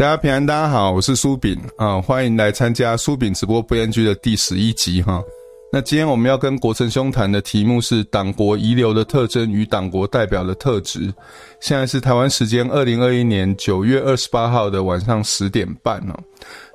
大家平安，大家好，我是苏炳啊，欢迎来参加苏炳直播不言居的第十一集哈。那今天我们要跟国成兄谈的题目是党国遗留的特征与党国代表的特质。现在是台湾时间二零二一年九月二十八号的晚上十点半哦。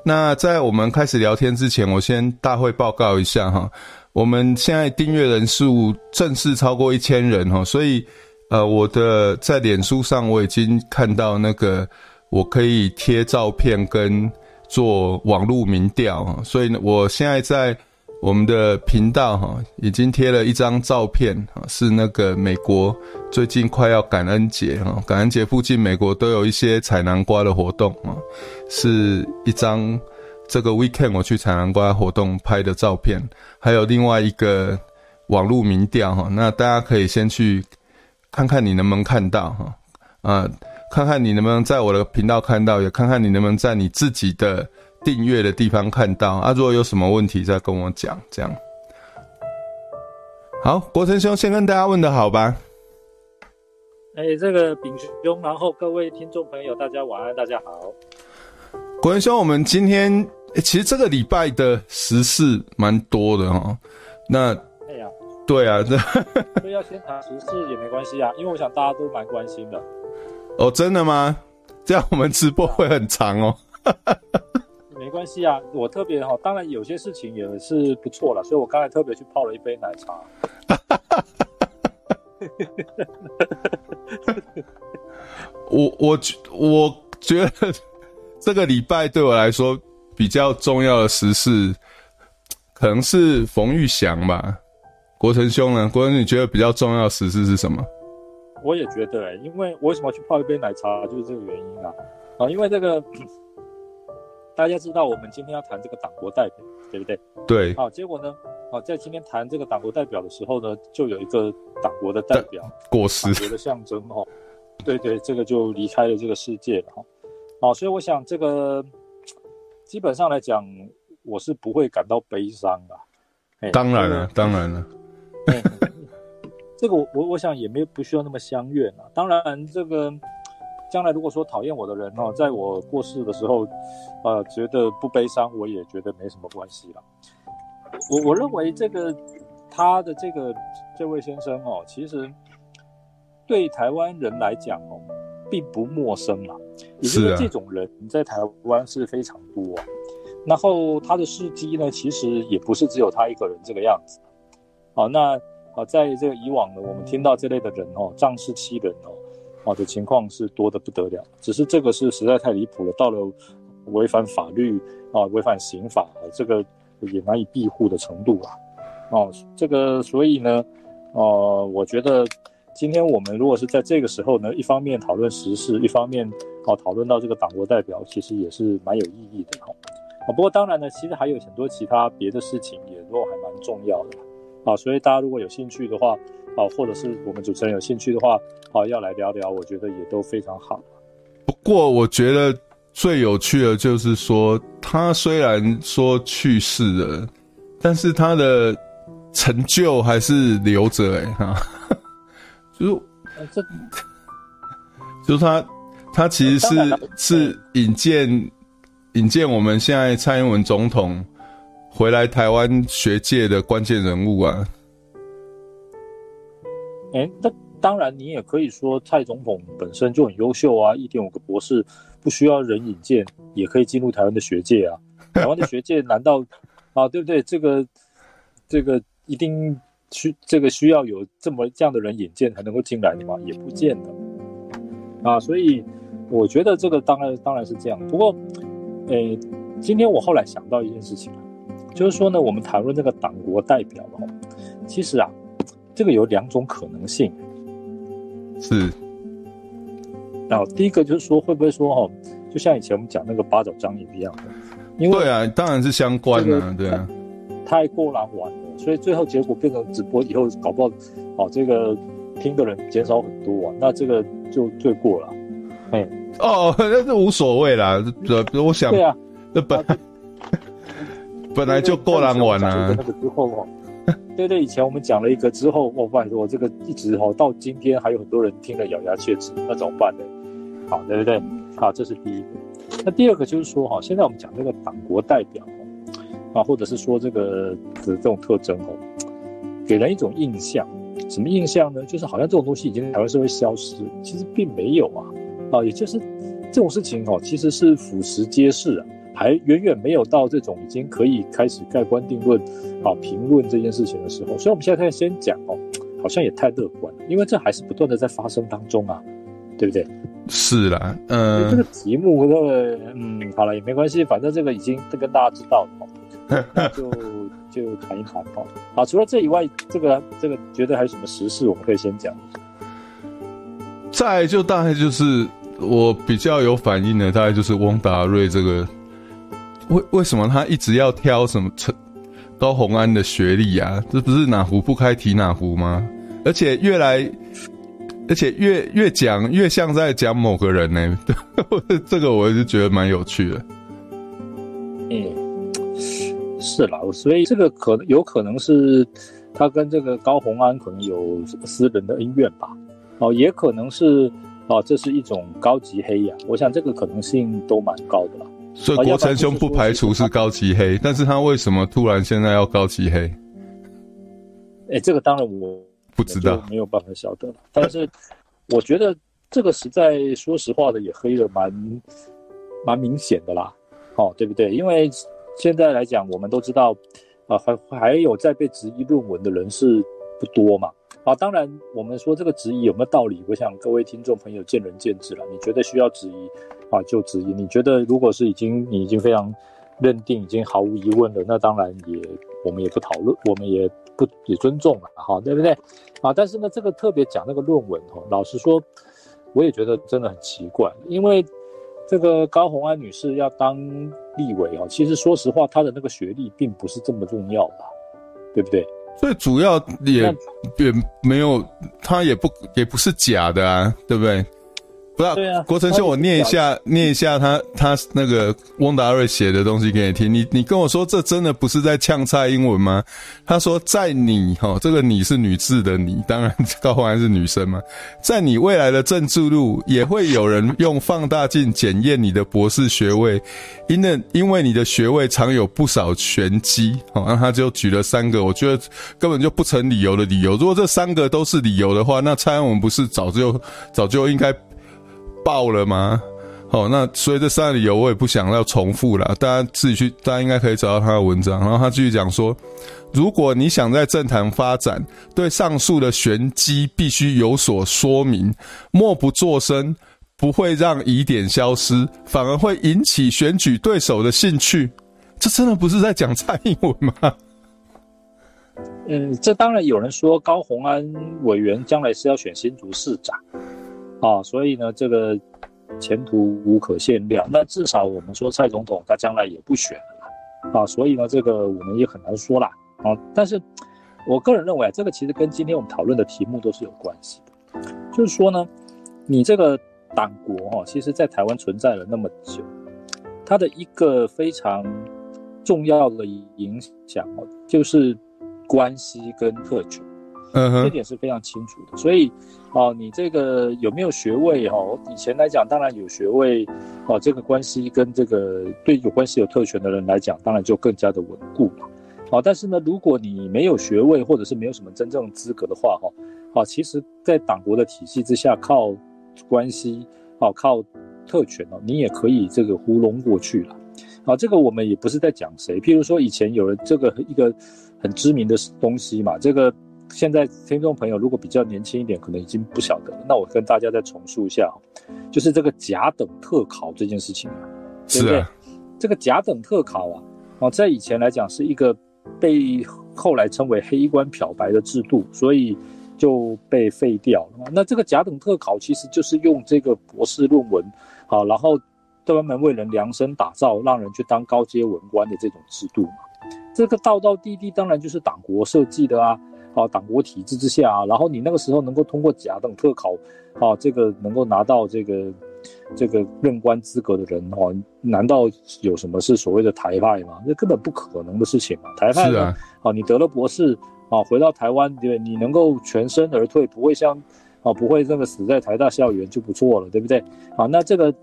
那在我们开始聊天之前，我先大会报告一下哈。我们现在订阅人数正式超过一千人哈，所以呃，我的在脸书上我已经看到那个我可以贴照片跟做网络民调哈，所以呢，我现在在。我们的频道哈已经贴了一张照片哈，是那个美国最近快要感恩节哈，感恩节附近美国都有一些采南瓜的活动啊，是一张这个 weekend 我去采南瓜活动拍的照片，还有另外一个网络民调哈，那大家可以先去看看你能不能看到哈，啊，看看你能不能在我的频道看到，也看看你能不能在你自己的。订阅的地方看到啊，如果有什么问题再跟我讲，这样。好，国成兄先跟大家问的好吧？哎、欸，这个炳兄，然后各位听众朋友，大家晚安，大家好。国成兄，我们今天、欸、其实这个礼拜的时事蛮多的哈。那，哎呀，对啊，这 所以要先谈时事也没关系啊，因为我想大家都蛮关心的。哦，真的吗？这样我们直播会很长哦。没关系啊，我特别哈，当然有些事情也是不错了，所以我刚才特别去泡了一杯奶茶。我我我觉得这个礼拜对我来说比较重要的时事，可能是冯玉祥吧。国成兄呢？国成，你觉得比较重要的时事是什么？我也觉得、欸，因为我为什么去泡一杯奶茶，就是这个原因啊。啊，因为这个。大家知道我们今天要谈这个党国代表，对不对？对。好，结果呢？好，在今天谈这个党国代表的时候呢，就有一个党国的代表过世，党国的象征哦。对对，这个就离开了这个世界了哈。好，所以我想这个基本上来讲，我是不会感到悲伤的。当然了，当然了。这个我我我想也没有不需要那么相怨啊。当然这个。将来如果说讨厌我的人哦，在我过世的时候，呃，觉得不悲伤，我也觉得没什么关系了。我我认为这个他的这个这位先生哦，其实对台湾人来讲哦，并不陌生啊。也就是这种人在台湾是非常多啊。然后他的事迹呢，其实也不是只有他一个人这个样子。好，那啊，在这个以往呢，我们听到这类的人哦，仗势欺人哦。啊的情况是多得不得了，只是这个是实在太离谱了，到了违反法律啊、违反刑法，这个也难以庇护的程度啊。哦，这个所以呢，呃，我觉得今天我们如果是在这个时候呢，一方面讨论时事，一方面啊讨论到这个党国代表，其实也是蛮有意义的哈。啊，不过当然呢，其实还有很多其他别的事情也都还蛮重要的啊，所以大家如果有兴趣的话。啊，或者是我们主持人有兴趣的话，啊，要来聊聊，我觉得也都非常好。不过，我觉得最有趣的就是说，他虽然说去世了，但是他的成就还是留着哎哈，就这，就是他他其实是是引荐引荐我们现在蔡英文总统回来台湾学界的关键人物啊。哎，那当然，你也可以说蔡总统本身就很优秀啊，一点五个博士，不需要人引荐也可以进入台湾的学界啊。台湾的学界难道啊，对不对？这个这个一定需这个需要有这么这样的人引荐才能够进来的吗？也不见得啊。所以我觉得这个当然当然是这样。不过，哎，今天我后来想到一件事情，就是说呢，我们谈论这个党国代表的话，其实啊。这个有两种可能性，是。然后第一个就是说，会不会说哦，就像以前我们讲那个八角章鱼一样的，因为对啊，当然是相关的，这个、对啊，太过难玩了，所以最后结果变成直播以后搞不好，哦，这个听的人减少很多啊，那这个就罪过了，哎，哦，那是无所谓啦，这我想，对啊，那本本来就够难玩啊，那个之后哦。对对，以前我们讲了一个之后，我发现我这个一直哈到今天还有很多人听了咬牙切齿，那怎么办呢？好，对不对？好，这是第一个。那第二个就是说哈，现在我们讲这个党国代表啊，或者是说这个的这种特征哦，给人一种印象，什么印象呢？就是好像这种东西已经台湾社会消失，其实并没有啊，啊，也就是这种事情哦，其实是俯拾皆是啊，还远远没有到这种已经可以开始盖棺定论啊评论这件事情的时候，所以我们现在先讲哦，好像也太乐观了，因为这还是不断的在发生当中啊，对不对？是啦，嗯，这个题目，这个嗯，好了也没关系，反正这个已经都跟大家知道了，那就 就谈一谈吧。好，除了这以外，这个这个觉得还有什么时事我们可以先讲？再就大概就是我比较有反应的，大概就是翁达瑞这个，为为什么他一直要挑什么陈高虹安的学历啊？这不是哪壶不开提哪壶吗？而且越来。而且越越讲越像在讲某个人呢，这个我就觉得蛮有趣的。嗯，是啦，所以这个可能有可能是他跟这个高虹安可能有私人的恩怨吧。哦，也可能是哦，这是一种高级黑呀。我想这个可能性都蛮高的啦。所以国成兄不排除是高级黑，但是他为什么突然现在要高级黑？哎，这个当然我。不知道，没有办法晓得了。但是，我觉得这个实在说实话的也黑的蛮蛮明显的啦，哦，对不对？因为现在来讲，我们都知道，啊，还还有在被质疑论文的人是不多嘛。啊，当然，我们说这个质疑有没有道理，我想各位听众朋友见仁见智了。你觉得需要质疑啊，就质疑；你觉得如果是已经你已经非常认定，已经毫无疑问了，那当然也我们也不讨论，我们也。不也尊重了哈，对不对？啊，但是呢，这个特别讲那个论文哈，老实说，我也觉得真的很奇怪，因为这个高红安女士要当立委哦，其实说实话，她的那个学历并不是这么重要的，对不对？最主要也也没有，她也不也不是假的啊，对不对？不知道，对啊，国成兄，我念一下，念一下他他那个翁达瑞写的东西给你听。你你跟我说，这真的不是在呛蔡英文吗？他说，在你哈，这个你是女字的你，当然高虹安是女生嘛，在你未来的政治路，也会有人用放大镜检验你的博士学位，因为因为你的学位藏有不少玄机。好，那他就举了三个，我觉得根本就不成理由的理由。如果这三个都是理由的话，那蔡英文不是早就早就应该。爆了吗？好，那所以这三个理由我也不想要重复了，大家自己去，大家应该可以找到他的文章。然后他继续讲说，如果你想在政坛发展，对上述的玄机必须有所说明，默不作声不会让疑点消失，反而会引起选举对手的兴趣。这真的不是在讲蔡英文吗？嗯，这当然有人说高虹安委员将来是要选新竹市长。啊，所以呢，这个前途无可限量。那至少我们说蔡总统他将来也不选了啊，所以呢，这个我们也很难说啦。啊。但是，我个人认为啊，这个其实跟今天我们讨论的题目都是有关系的。就是说呢，你这个党国哈，其实在台湾存在了那么久，它的一个非常重要的影响哦，就是关系跟特权。嗯，这点是非常清楚的。所以，哦，你这个有没有学位？哦，以前来讲，当然有学位，哦，这个关系跟这个对有关系有特权的人来讲，当然就更加的稳固嘛。哦，但是呢，如果你没有学位，或者是没有什么真正资格的话，哈，哦，其实，在党国的体系之下，靠关系，哦，靠特权哦，你也可以这个糊弄过去了。啊，这个我们也不是在讲谁，譬如说以前有了这个一个很知名的东西嘛，这个。现在听众朋友如果比较年轻一点，可能已经不晓得了。那我跟大家再重述一下，就是这个甲等特考这件事情啊，对不对？啊、这个甲等特考啊，哦，在以前来讲是一个被后来称为黑官漂白的制度，所以就被废掉了。那这个甲等特考其实就是用这个博士论文，好，然后专门为人量身打造，让人去当高阶文官的这种制度嘛。这个道道地地当然就是党国设计的啊。啊，党国体制之下啊，然后你那个时候能够通过甲等特考，啊，这个能够拿到这个这个任官资格的人，哦、啊，难道有什么是所谓的台派吗？那根本不可能的事情嘛。台派的，啊，啊，你得了博士，啊，回到台湾，对不对？你能够全身而退，不会像，啊，不会这个死在台大校园就不错了，对不对？啊，那这个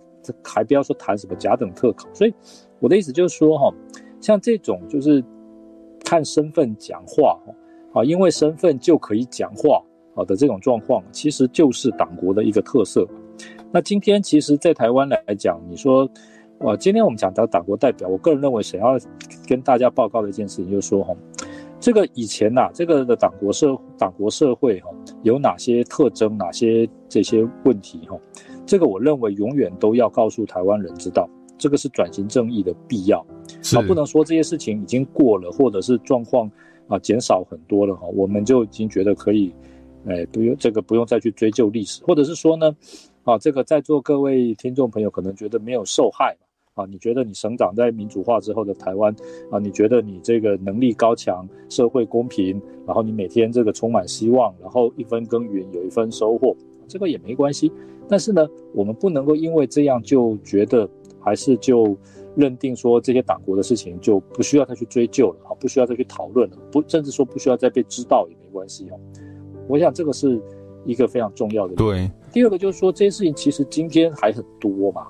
还不要说谈什么甲等特考。所以我的意思就是说哈，像这种就是看身份讲话啊，因为身份就可以讲话啊的这种状况，其实就是党国的一个特色。那今天其实，在台湾来讲，你说，啊，今天我们讲到党国代表，我个人认为，想要跟大家报告的一件事情，就是说哈。这个以前呐、啊，这个的党国社党国社会哈、啊，有哪些特征，哪些这些问题哈、啊？这个我认为永远都要告诉台湾人知道，这个是转型正义的必要啊，不能说这些事情已经过了，或者是状况啊减少很多了哈、我们就已经觉得可以，哎，不用这个不用再去追究历史，或者是说呢，啊，这个在座各位听众朋友可能觉得没有受害。啊，你觉得你生长在民主化之后的台湾啊？你觉得你这个能力高强，社会公平，然后你每天这个充满希望，然后一分耕耘有一分收获，这个也没关系。但是呢，我们不能够因为这样就觉得，还是就认定说这些党国的事情就不需要再去追究了啊，不需要再去讨论了，不，甚至说不需要再被知道也没关系哦。我想这个是一个非常重要的。对。第二个就是说，这些事情其实今天还很多嘛。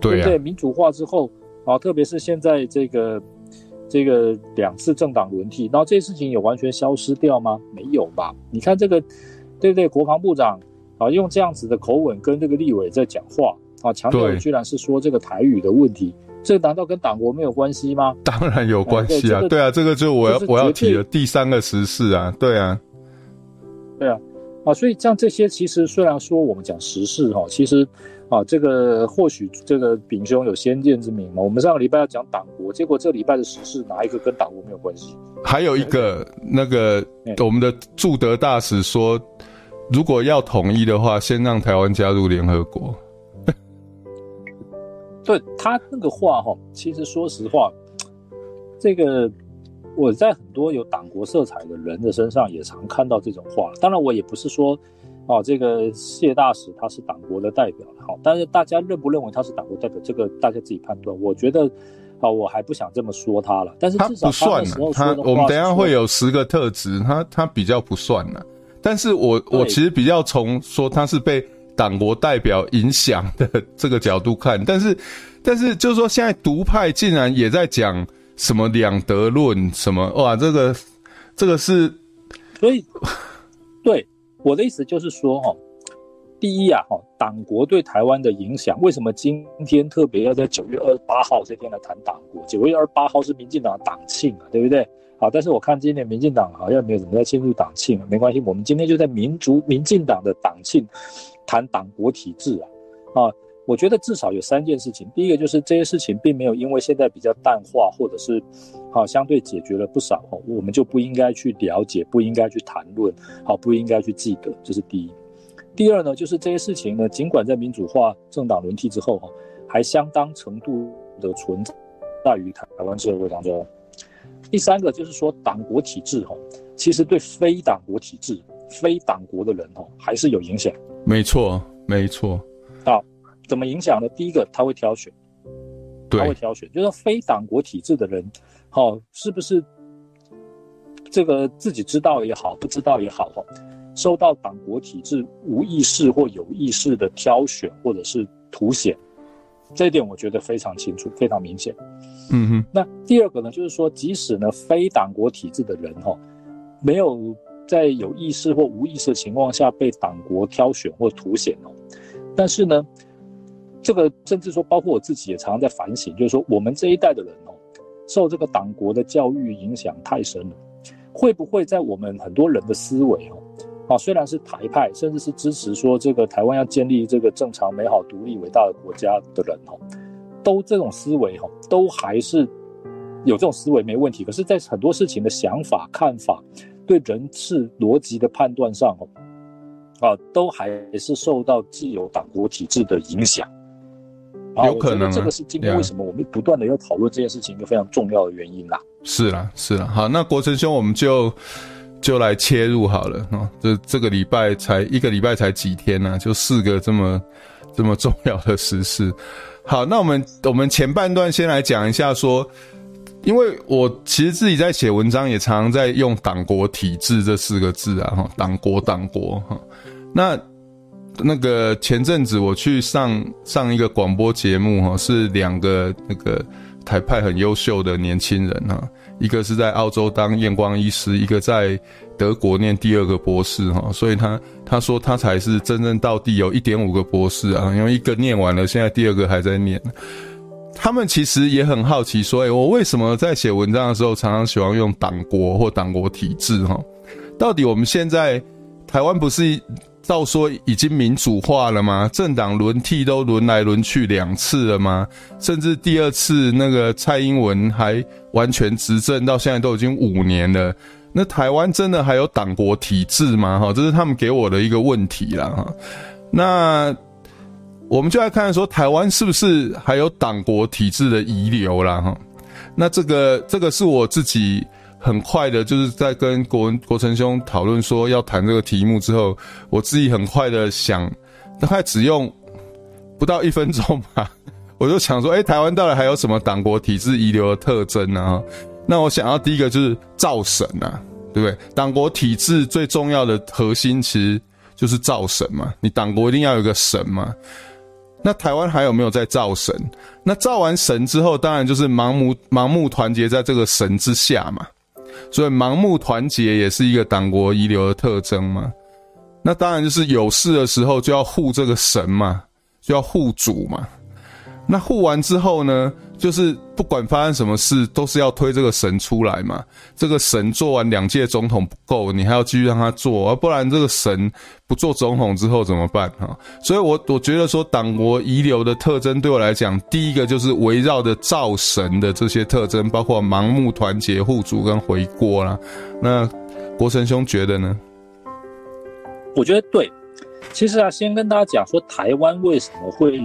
对不对？民主化之后啊，特别是现在这个这个两次政党轮替，然后这些事情有完全消失掉吗？没有吧？你看这个，对不对？国防部长啊，用这样子的口吻跟这个立委在讲话啊，强调居然是说这个台语的问题，这难道跟党国没有关系吗？当然有关系啊！对啊，这个就我要我要提的第三个时事啊，对啊，对啊，啊，所以像这些其实虽然说我们讲时事哈，其实。啊，这个或许这个丙兄有先见之明嘛。我们上个礼拜要讲党国，结果这个礼拜的时事哪一个跟党国没有关系？还有一个那个我们的驻德大使说，如果要统一的话，先让台湾加入联合国。对他那个话哈，其实说实话，这个我在很多有党国色彩的人的身上也常看到这种话。当然，我也不是说。哦，这个谢大使他是党国的代表，好，但是大家认不认为他是党国代表，这个大家自己判断。我觉得，啊，我还不想这么说他了。但是至少他，他不算他，我们等一下会有十个特质，他他比较不算了。但是我我其实比较从说他是被党国代表影响的这个角度看，但是但是就是说现在独派竟然也在讲什么两德论，什么哇，这个这个是，所以对。我的意思就是说，哈，第一啊，哈，党国对台湾的影响，为什么今天特别要在九月二十八号这天来谈党国？九月二十八号是民进党的党庆啊，对不对？好，但是我看今年民进党好像没有怎么在庆祝党庆，没关系，我们今天就在民族民进党的党庆谈党国体制啊，啊。我觉得至少有三件事情。第一个就是这些事情并没有因为现在比较淡化，或者是好相对解决了不少，我们就不应该去了解，不应该去谈论，好不应该去记得，这是第一。第二呢，就是这些事情呢，尽管在民主化政党轮替之后，哈，还相当程度的存在于台湾社会当中。第三个就是说，党国体制，哈，其实对非党国体制、非党国的人，哦，还是有影响。没错，没错。好。怎么影响呢？第一个，他会挑选，他会挑选，就是非党国体制的人，哦，是不是这个自己知道也好，不知道也好，哈，受到党国体制无意识或有意识的挑选或者是凸显，这一点我觉得非常清楚，非常明显。嗯哼。那第二个呢，就是说，即使呢非党国体制的人，哈，没有在有意识或无意识的情况下被党国挑选或凸显哦，但是呢。这个甚至说，包括我自己也常常在反省，就是说，我们这一代的人哦，受这个党国的教育影响太深了，会不会在我们很多人的思维哦，啊，虽然是台派，甚至是支持说这个台湾要建立这个正常、美好、独立、伟大的国家的人哦，都这种思维哦，都还是有这种思维没问题，可是，在很多事情的想法、看法、对人事逻辑的判断上哦，啊，都还是受到既有党国体制的影响。有可能，这个是今天为什么我们不断的要讨论这件事情一个非常重要的原因啦。是啦，是啦。好，那国成兄，我们就就来切入好了啊。这这个礼拜才一个礼拜才几天呢，啊，就四个这么这么重要的时事。好，那我们我们前半段先来讲一下说，因为我其实自己在写文章也常常在用“党国体制”这四个字啊，哈，党国党国哈。那那个前阵子我去上上一个广播节目哈，是两个那个台派很优秀的年轻人哈，一个是在澳洲当验光医师，一个在德国念第二个博士哈，所以他他说他才是真正到底有一点五个博士啊，因为一个念完了，现在第二个还在念。他们其实也很好奇，说，诶，我为什么在写文章的时候常常喜欢用党国或党国体制哈？到底我们现在台湾不是？照说已经民主化了吗？政党轮替都轮来轮去两次了吗？甚至第二次那个蔡英文还完全执政到现在都已经五年了。那台湾真的还有党国体制吗？哈，这是他们给我的一个问题啦。哈。那我们就来看看说，台湾是不是还有党国体制的遗留啦？哈。那这个这个是我自己。很快的，就是在跟国文国成兄讨论说要谈这个题目之后，我自己很快的想，大概只用不到一分钟吧，我就想说，哎、台湾到底还有什么党国体制遗留的特征呢？那我想要第一个就是造神啊，对不对？党国体制最重要的核心其实就是造神嘛，你党国一定要有个神嘛。那台湾还有没有在造神？那造完神之后，当然就是盲目盲目团结在这个神之下嘛。所以盲目团结也是一个党国遗留的特征嘛，那当然就是有事的时候就要护这个神嘛，就要护主嘛。那护完之后呢，就是不管发生什么事，都是要推这个神出来嘛。这个神做完两届总统不够，你还要继续让他做，而不然这个神不做总统之后怎么办哈？所以我我觉得说，党国遗留的特征对我来讲，第一个就是围绕着造神的这些特征，包括盲目团结、护主跟回锅啦。那国成兄觉得呢？我觉得对。其实啊，先跟大家讲说，台湾为什么会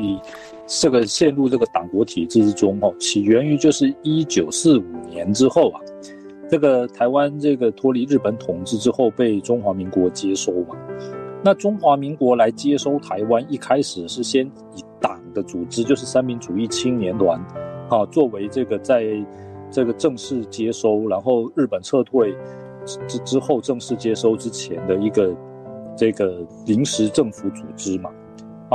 这个陷入这个党国体制之中？哦，起源于就是一九四五年之后啊，这个台湾这个脱离日本统治之后，被中华民国接收嘛。那中华民国来接收台湾，一开始是先以党的组织，就是三民主义青年团，啊，作为这个在这个正式接收，然后日本撤退之之后正式接收之前的一个。这个临时政府组织嘛，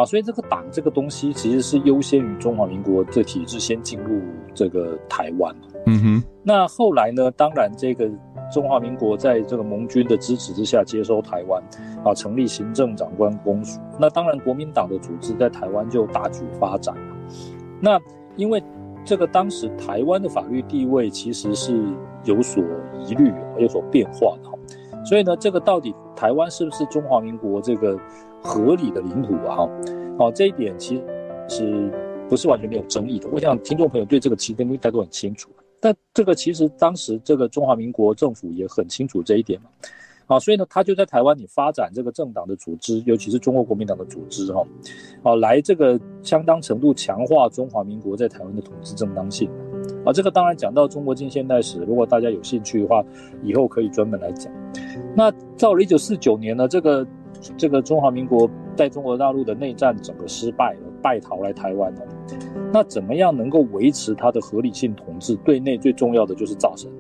啊，所以这个党这个东西其实是优先于中华民国这体制先进入这个台湾。嗯哼。那后来呢，当然这个中华民国在这个盟军的支持之下接收台湾，啊，成立行政长官公署。那当然国民党的组织在台湾就大举发展了。那因为这个当时台湾的法律地位其实是有所疑虑、有所变化的。所以呢，这个到底台湾是不是中华民国这个合理的领土啊？哦，这一点其实是不是完全没有争议的。我想听众朋友对这个其实应该都很清楚。但这个其实当时这个中华民国政府也很清楚这一点嘛。啊，所以呢，他就在台湾里发展这个政党的组织，尤其是中国国民党的组织，哈，啊，来这个相当程度强化中华民国在台湾的统治正当性。啊，这个当然讲到中国近现代史，如果大家有兴趣的话，以后可以专门来讲。那到了一九四九年呢，这个这个中华民国在中国大陆的内战整个失败了，败逃来台湾了。那怎么样能够维持它的合理性统治？对内最重要的就是造神。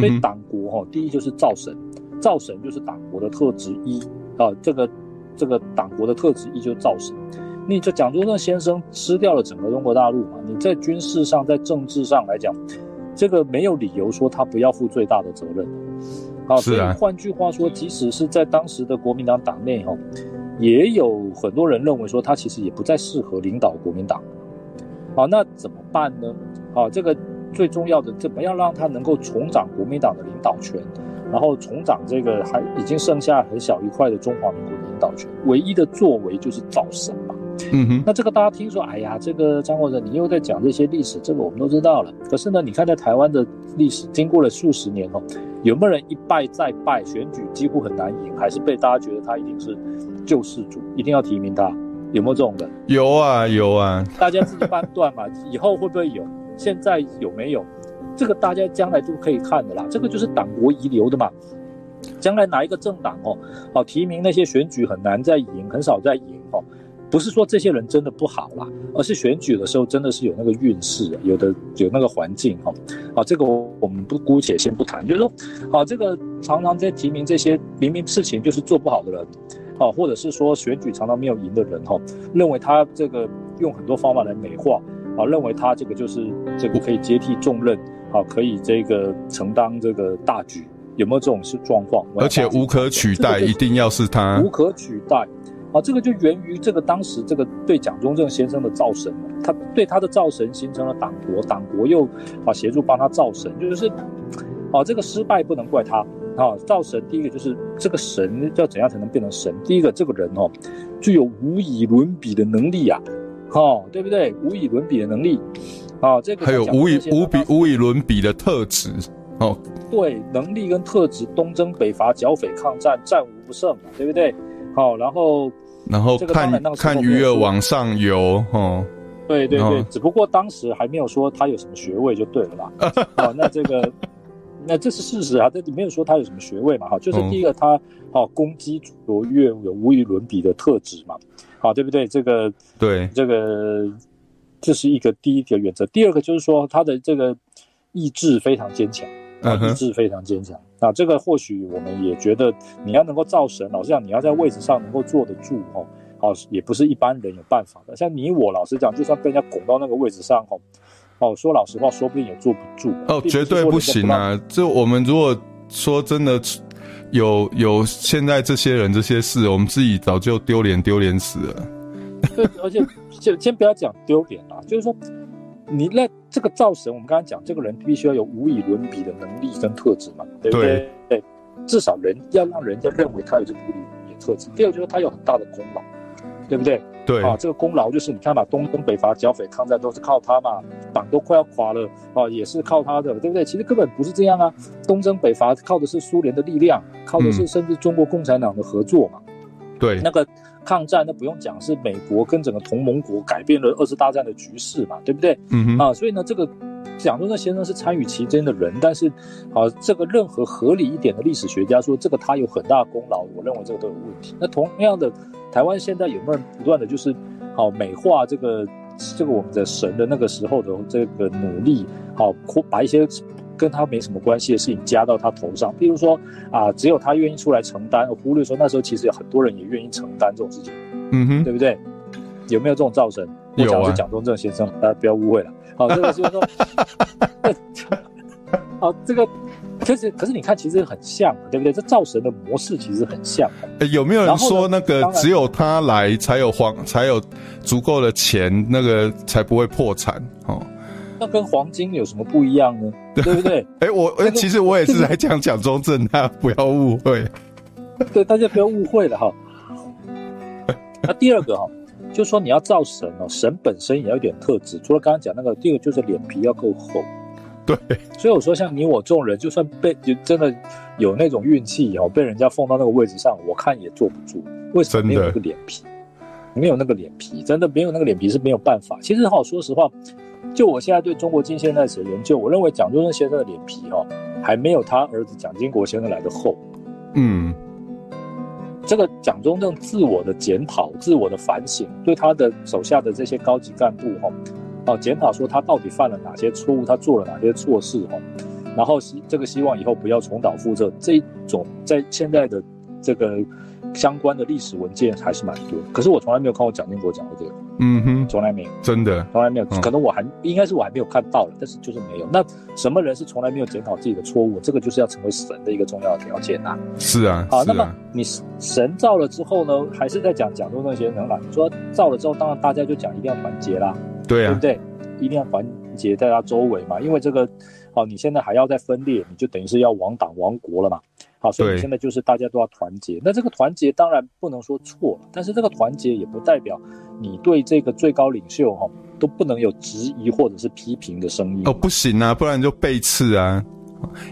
所以党国哈，第一就是造神，造神就是党国的特质一啊。这个这个党国的特质一就是造神。你这蒋中正先生吃掉了整个中国大陆嘛？你在军事上，在政治上来讲，这个没有理由说他不要负最大的责任。好，所以换句话说，即使是在当时的国民党党内哈，也有很多人认为说他其实也不再适合领导国民党。好，那怎么办呢？好，这个最重要的怎么样让他能够重掌国民党的领导权，然后重掌这个还已经剩下很小一块的中华民国的领导权，唯一的作为就是造神嘛。嗯哼，那这个大家听说，哎呀，这个张国成，你又在讲这些历史，这个我们都知道了。可是呢，你看在台湾的历史，经过了数十年哦，有没有人一败再败，选举几乎很难赢，还是被大家觉得他一定是救世主，一定要提名他？有没有这种的？有啊，有啊。大家自己判断嘛，以后会不会有？现在有没有？这个大家将来都可以看的啦。这个就是党国遗留的嘛。将来哪一个政党哦，好提名那些选举很难再赢，很少再赢哦。不是说这些人真的不好啦，而是选举的时候真的是有那个运势，有的有那个环境哈。啊，这个我们不姑且先不谈，就是说，啊，这个常常在提名这些明明事情就是做不好的人，啊，或者是说选举常常没有赢的人哈，认为他这个用很多方法来美化啊，认为他这个就是这个可以接替重任啊，可以这个承担这个大局，有没有这种是状况？而且 无可取代，一定要是他无可取代啊，这个就源于这个当时这个对蒋中正先生的造神，他对他的造神形成了党国，党国又啊协助帮他造神，就是啊这个失败不能怪他。啊，造神第一个就是这个神要怎样才能变成神？第一个，这个人哦，具有无以伦比的能力啊，哦，对不对？无以伦比的能力，啊，这个还有无以无比无以伦比的特质，哦，对，能力跟特质，东征北伐，剿匪抗战，战无不胜，对不对？好，然后然后看看鱼儿往上游，哦，对对对，只不过当时还没有说他有什么学位就对了啦，好，那这个。那这是事实啊，这里没有说他有什么学位嘛，哈，就是第一个他，哦攻击卓越，有无与伦比的特质嘛，好，对不对？这个对，这个这是一个第一个原则。第二个就是说他的这个意志非常坚强，啊，意志非常坚强。那这个或许我们也觉得，你要能够造神，老实讲，你要在位置上能够坐得住，哦，好，也不是一般人有办法的。像你我，老实讲，就算被人家拱到那个位置上，哦。哦，说老实话，说不定也坐不住。哦，绝对不行啊！就我们如果说真的有有现在这些人这些事，我们自己早就丢脸丢脸死了。对，而且先先不要讲丢脸啊，就是说你那这个造神，我们刚才讲，这个人必须要有无以伦比的能力跟特质嘛，对不对？对，对，至少人要让人家认为他有这个无以伦比的特质。第二就是他有很大的功劳，对不对？对啊，这个功劳就是你看嘛，东征北伐、剿匪抗战都是靠他嘛，党都快要垮了啊，也是靠他的，对不对？其实根本不是这样啊，东征北伐靠的是苏联的力量，靠的是甚至中国共产党的合作嘛。对、嗯，那个抗战那不用讲，是美国跟整个同盟国改变了二次大战的局势嘛，对不对？嗯哼，啊，所以呢，这个蒋中正先生是参与其中的人，但是啊，这个任何合理一点的历史学家说这个他有很大的功劳，我认为这个都有问题。那同样的。台湾现在有没有人不断的就是，好美化这个这个我们的神的那个时候的这个努力，好把一些跟他没什么关系的事情加到他头上，比如说啊，只有他愿意出来承担，忽略说那时候其实有很多人也愿意承担这种事情，嗯哼，对不对？有没有这种造神？我讲的是蒋中正先生，大家不要误会了。好，这个就是说，好这个。可是，可是你看，其实很像，对不对？这造神的模式其实很像。欸、有没有人说那个只有他来才有黄，才有足够的钱，那个才不会破产？哦，那跟黄金有什么不一样呢？对，不对？哎、欸，我、欸、其实我也是在讲蒋中正，大家不要误会。对，大家不要误会了哈。那第二个哈，就是说你要造神哦，神本身也要有点特质。除了刚刚讲那个，第二个就是脸皮要够厚。对，所以我说像你我这种人，就算被就真的有那种运气哦，被人家放到那个位置上，我看也坐不住。为什么没有那个脸皮？没有那个脸皮，真的没有那个脸皮是没有办法。其实哈，说实话，就我现在对中国近现代史的研究，我认为蒋中正先生的脸皮哈，还没有他儿子蒋经国先生来的厚。嗯，这个蒋中正自我的检讨、自我的反省，对他的手下的这些高级干部哈。哦，检讨说他到底犯了哪些错误，他做了哪些错事哦，然后希这个希望以后不要重蹈覆辙。这一种在现在的这个相关的历史文件还是蛮多，可是我从来没有看过蒋经国讲过这个，嗯哼，从来没有，真的从来没有，嗯、可能我还应该是我还没有看到了，但是就是没有。那什么人是从来没有检讨自己的错误？这个就是要成为神的一个重要的条件呐。是啊，好，啊、那么你神造了之后呢，还是在讲蒋中正先生啦。你说造了之后，当然大家就讲一定要团结啦，对啊，对不对？一定要团结在他周围嘛，因为这个，好，你现在还要再分裂，你就等于是要亡党亡国了嘛。好，所以你现在就是大家都要团结。那这个团结当然不能说错了，但是这个团结也不代表你对这个最高领袖哈都不能有质疑或者是批评的声音。哦，不行啊，不然就背刺啊。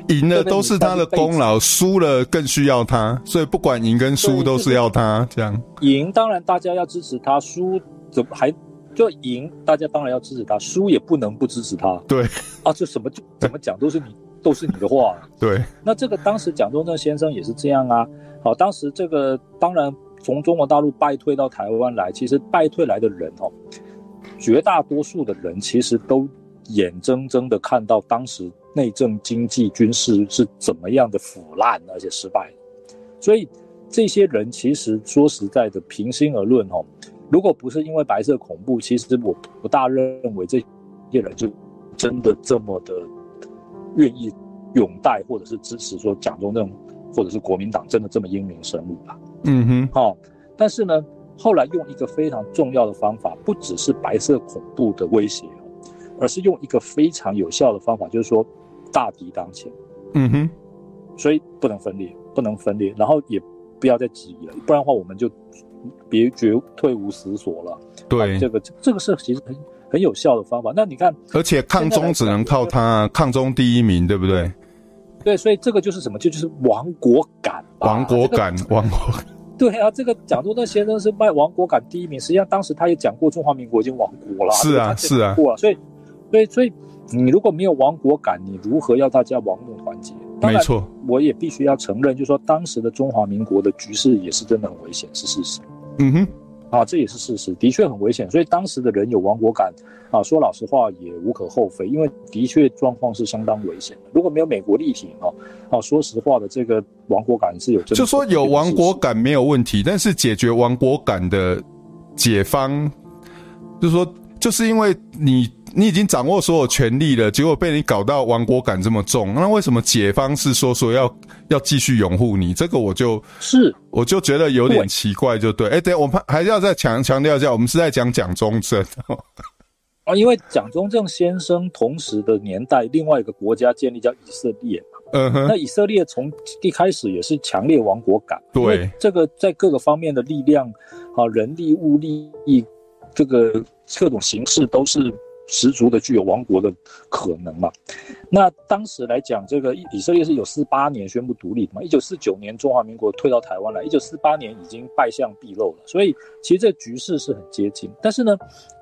赢了都是他的功劳，输了更需要他，所以不管赢跟输都是要他这样。赢当然大家要支持他，输怎么还？就赢，大家当然要支持他；输也不能不支持他。对啊，这什么就怎么讲都是你都是你的话。对，那这个当时蒋中正先生也是这样啊。好，当时这个当然从中国大陆败退到台湾来，其实败退来的人哦，绝大多数的人其实都眼睁睁的看到当时内政、经济、军事是怎么样的腐烂而且失败，所以这些人其实说实在的，平心而论哦，如果不是因为白色恐怖，其实我不大认为这些人就真的这么的愿意拥戴或者是支持说蒋中正或者是国民党真的这么英明神武吧？嗯哼，好、哦，但是呢，后来用一个非常重要的方法，不只是白色恐怖的威胁，而是用一个非常有效的方法，就是说大敌当前。嗯哼，所以不能分裂，不能分裂，然后也。不要再质疑了，不然的话我们就别绝退无死所了。对，这个这个是其实很很有效的方法。那你看，而且抗中只能靠他，抗中第一名，对不对？对，所以这个就是什么？就就是亡国感，亡国感，亡国。对啊，这个蒋中正先生是卖亡国感第一名。实际上当时他也讲过，中华民国已经亡国了。是啊，是啊。过了，所以，所以，所以你如果没有亡国感，你如何要大家亡命团结？没错，我也必须要承认，就是说当时的中华民国的局势也是真的很危险，是事实。嗯哼，啊，这也是事实，的确很危险。所以当时的人有亡国感，啊，说老实话也无可厚非，因为的确状况是相当危险的。如果没有美国力挺，哦，啊，说实话的，这个亡国感是有真的。就说有亡国感没有问题，但是解决亡国感的解方，就是说，就是因为你。你已经掌握所有权力了，结果被你搞到亡国感这么重，那为什么解方是说说要要继续拥护你？这个我就是我就觉得有点奇怪，就对。哎，对，我们还是要再强强调一下，我们是在讲蒋中正 啊，因为蒋中正先生同时的年代，另外一个国家建立叫以色列嘛，嗯哼，那以色列从一开始也是强烈亡国感，对，这个在各个方面的力量啊，人力物力，这个各种形式都是。十足的具有亡国的可能嘛？那当时来讲，这个以色列是一九四八年宣布独立的嘛？一九四九年中华民国退到台湾来，一九四八年已经败相毕露了。所以其实这局势是很接近。但是呢，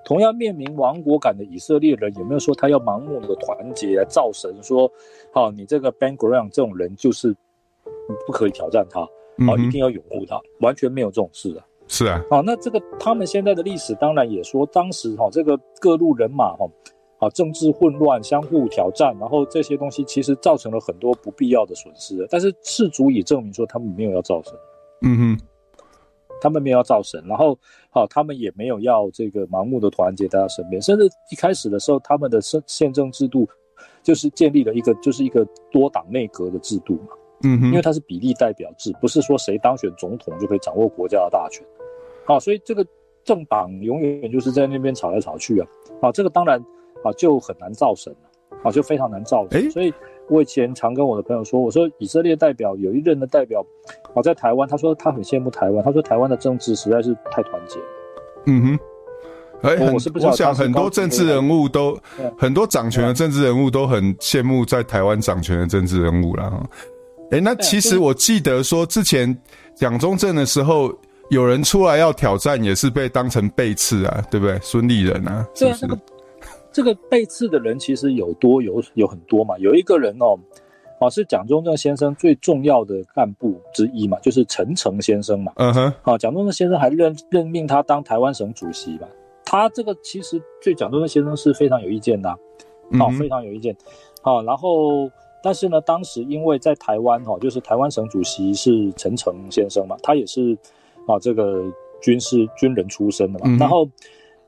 同样面临亡国感的以色列人，有没有说他要盲目的团结来造神？说，好，你这个 Ben Gurion 这种人就是不可以挑战他，好，一定要拥护他，完全没有这种事啊。是啊，好，那这个他们现在的历史当然也说，当时哈这个各路人马哈，啊政治混乱，相互挑战，然后这些东西其实造成了很多不必要的损失。但是事足以证明说，他们没有要造神，嗯哼，他们没有要造神，然后好，他们也没有要这个盲目的团结在他身边，甚至一开始的时候，他们的宪宪政制度就是建立了一个就是一个多党内阁的制度嘛，嗯哼，因为它是比例代表制，不是说谁当选总统就可以掌握国家的大权。啊，所以这个政党永远就是在那边吵来吵去啊，啊，这个当然啊就很难造神了，啊，就非常难造神。所以我以前常跟我的朋友说，我说以色列代表有一任的代表，啊，在台湾，他说他很羡慕台湾，他说台湾的政治实在是太团结了。嗯哼，哎，我是不是我想很多政治人物都，很多掌权的政治人物都很羡慕在台湾掌权的政治人物了。哎，那其实我记得说之前蒋中正的时候。有人出来要挑战，也是被当成背刺啊，对不对？孙立人啊，是不是？这个这个背刺的人其实有多有有很多嘛。有一个人哦，啊是蒋中正先生最重要的干部之一嘛，就是陈诚先生嘛。嗯哼。啊，蒋中正先生还任任命他当台湾省主席嘛。他这个其实对蒋中正先生是非常有意见的，啊，嗯、非常有意见。啊，然后但是呢，当时因为在台湾哈，就是台湾省主席是陈诚先生嘛，他也是。啊，这个军事军人出身的嘛，嗯、然后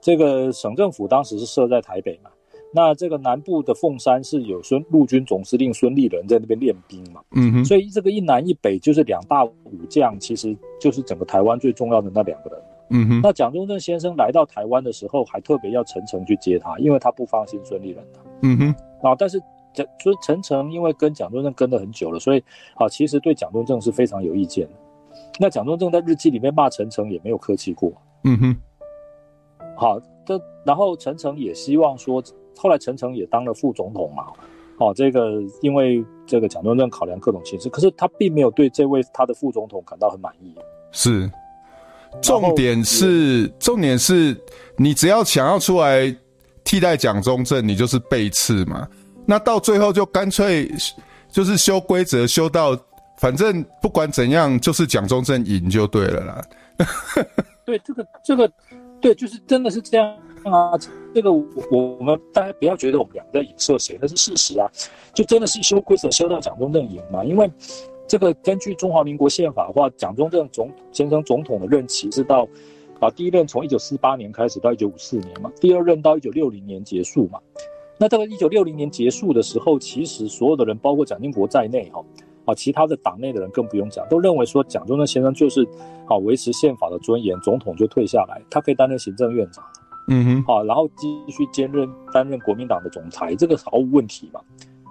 这个省政府当时是设在台北嘛，那这个南部的凤山是有孙陆军总司令孙立人在那边练兵嘛，嗯哼，所以这个一南一北就是两大武将，其实就是整个台湾最重要的那两个人，嗯哼，那蒋中正先生来到台湾的时候，还特别要陈诚去接他，因为他不放心孙立人的，嗯哼，啊，但是蒋所以陈诚因为跟蒋中正跟了很久了，所以啊，其实对蒋中正是非常有意见的。那蒋中正在日记里面骂陈诚也没有客气过，嗯哼，好，这然后陈诚也希望说，后来陈诚也当了副总统嘛，哦，这个因为这个蒋中正考量各种情势，可是他并没有对这位他的副总统感到很满意，是，重点是重点是你只要想要出来替代蒋中正，你就是背刺嘛，那到最后就干脆就是修规则修到。反正不管怎样，就是蒋中正赢就对了啦。对，这个这个，对，就是真的是这样啊。这个我我们大家不要觉得我们两个在影射谁，那是事实啊。就真的是修规则修到蒋中正赢嘛？因为这个根据中华民国宪法的话，蒋中正总先生总统的任期是到啊第一任从一九四八年开始到一九五四年嘛，第二任到一九六零年结束嘛。那这个一九六零年结束的时候，其实所有的人，包括蒋经国在内，哈啊，其他的党内的人更不用讲，都认为说蒋中正先生就是啊维持宪法的尊严，总统就退下来，他可以担任行政院长，嗯哼，啊，然后继续兼任担任国民党的总裁，这个毫无问题嘛。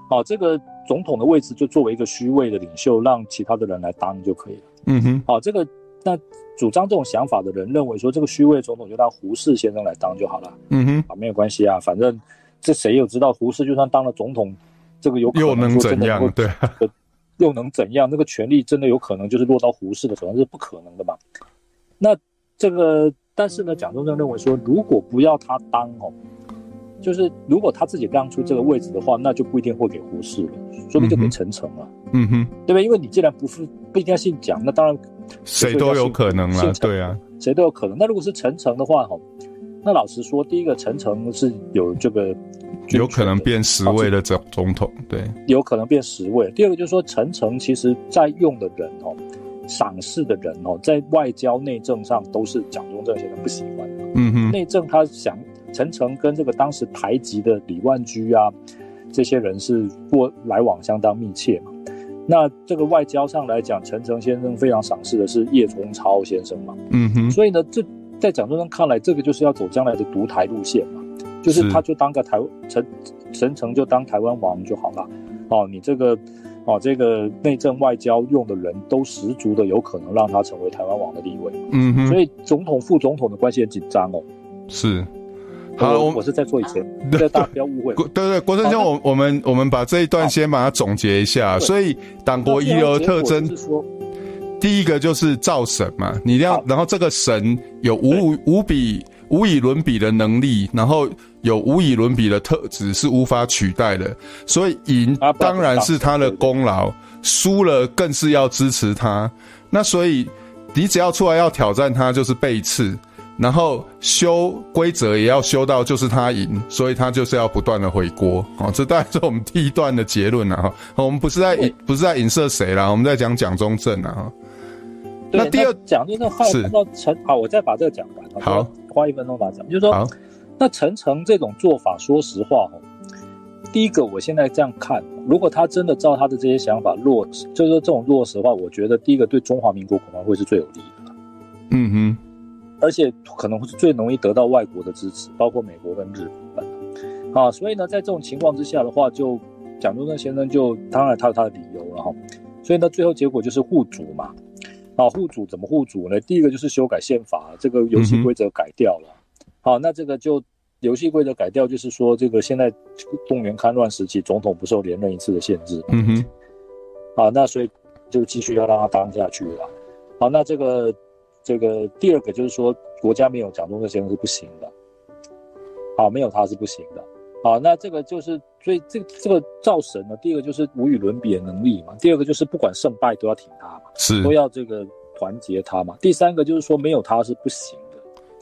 啊，这个总统的位置就作为一个虚位的领袖，让其他的人来当就可以了。嗯哼，啊，这个那主张这种想法的人认为说，这个虚位总统就让胡适先生来当就好了。嗯哼，啊，没有关系啊，反正。这谁又知道胡适就算当了总统，这个有又能怎样？对，又能怎样？那个权力真的有可能就是落到胡适的手上，是不可能的嘛？那这个，但是呢，蒋中正认为说，如果不要他当哦，就是如果他自己让出这个位置的话，那就不一定会给胡适了，说不定就给陈诚了。嗯哼，对不对？因为你既然不是不一定要姓蒋，那当然谁都有可能了。对啊，谁都有可能。那如果是陈诚的话，哈。那老实说，第一个陈诚是有这个，有可能变十位的总总统，对，有可能变十位。第二个就是说，陈诚其实在用的人哦，赏识的人哦，在外交内政上都是蒋中正先生不喜欢的。嗯哼，内政他想陈诚跟这个当时台籍的李万居啊，这些人是过来往相当密切嘛。那这个外交上来讲，陈诚先生非常赏识的是叶崇超先生嘛。嗯哼，所以呢，这。在蒋中正看来，这个就是要走将来的独台路线嘛，就是他就当个台陈陈诚就当台湾王就好了。哦，你这个哦这个内政外交用的人都十足的有可能让他成为台湾王的地位。嗯哼，所以总统副总统的关系很紧张哦。是，好，我我是在做以前，对大家不要误会。对 对，国成兄，我我们我们把这一段先把它总结一下。所以党国遗留的特征是说。第一个就是造神嘛，你一定要，然后这个神有无无比无以伦比的能力，然后有无以伦比的特质是无法取代的，所以赢当然是他的功劳，输了更是要支持他。那所以你只要出来要挑战他，就是背刺，然后修规则也要修到就是他赢，所以他就是要不断的回锅。哦，这当然是我们第一段的结论了哈。我们不是在不是在影射谁啦，我们在讲蒋中正啊哈。那第二讲就是后来看到陈好，我再把这个讲完。好，花一分钟把它讲，就是说，那陈诚这种做法，说实话哈，第一个我现在这样看，如果他真的照他的这些想法落实，就是说这种落实的话，我觉得第一个对中华民国恐怕会是最有利的。嗯哼，而且可能会是最容易得到外国的支持，包括美国跟日本。啊，所以呢，在这种情况之下的话，就蒋中正先生就当然他有他的理由了哈。所以呢，最后结果就是护主嘛。好，护主怎么护主呢？第一个就是修改宪法，这个游戏规则改掉了。嗯、好，那这个就游戏规则改掉，就是说这个现在动员戡乱时期，总统不受连任一次的限制。嗯哼。好，那所以就继续要让他当下去了。好，那这个这个第二个就是说，国家没有蒋中正先生是不行的。好，没有他是不行的。好，那这个就是所以这这个造神呢，第一个就是无与伦比的能力嘛，第二个就是不管胜败都要挺他嘛。是都要这个团结他嘛？第三个就是说没有他是不行的，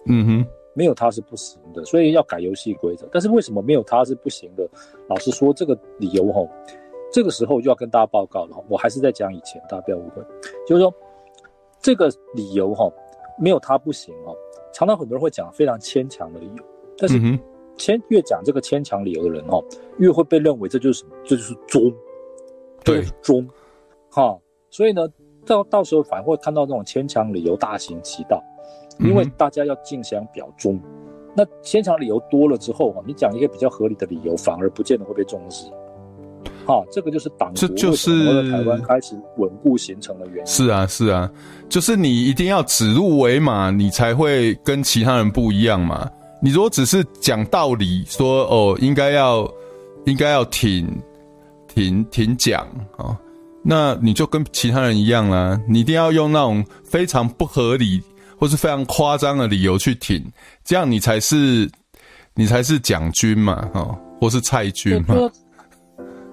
嗯哼，没有他是不行的，所以要改游戏规则。但是为什么没有他是不行的？老实说，这个理由哈，这个时候就要跟大家报告了。我还是在讲以前，大家不要误会，就是说这个理由哈，没有他不行哦。常常很多人会讲非常牵强的理由，但是牵越讲这个牵强理由的人哈，越会被认为这就是什么？这就是忠，对，忠，哈，所以呢。到到时候反而会看到这种牵强理由大行其道，因为大家要竞相表忠。嗯、那牵强理由多了之后，你讲一个比较合理的理由，反而不见得会被重视。好，这个就是党国为什么台湾开始稳固形成的原因。是啊，是啊，就是你一定要指鹿为马，你才会跟其他人不一样嘛。你如果只是讲道理，说哦，应该要应该要挺挺挺讲啊。哦那你就跟其他人一样啦，你一定要用那种非常不合理或是非常夸张的理由去挺，这样你才是你才是蒋军嘛，哦，或是蔡军嘛。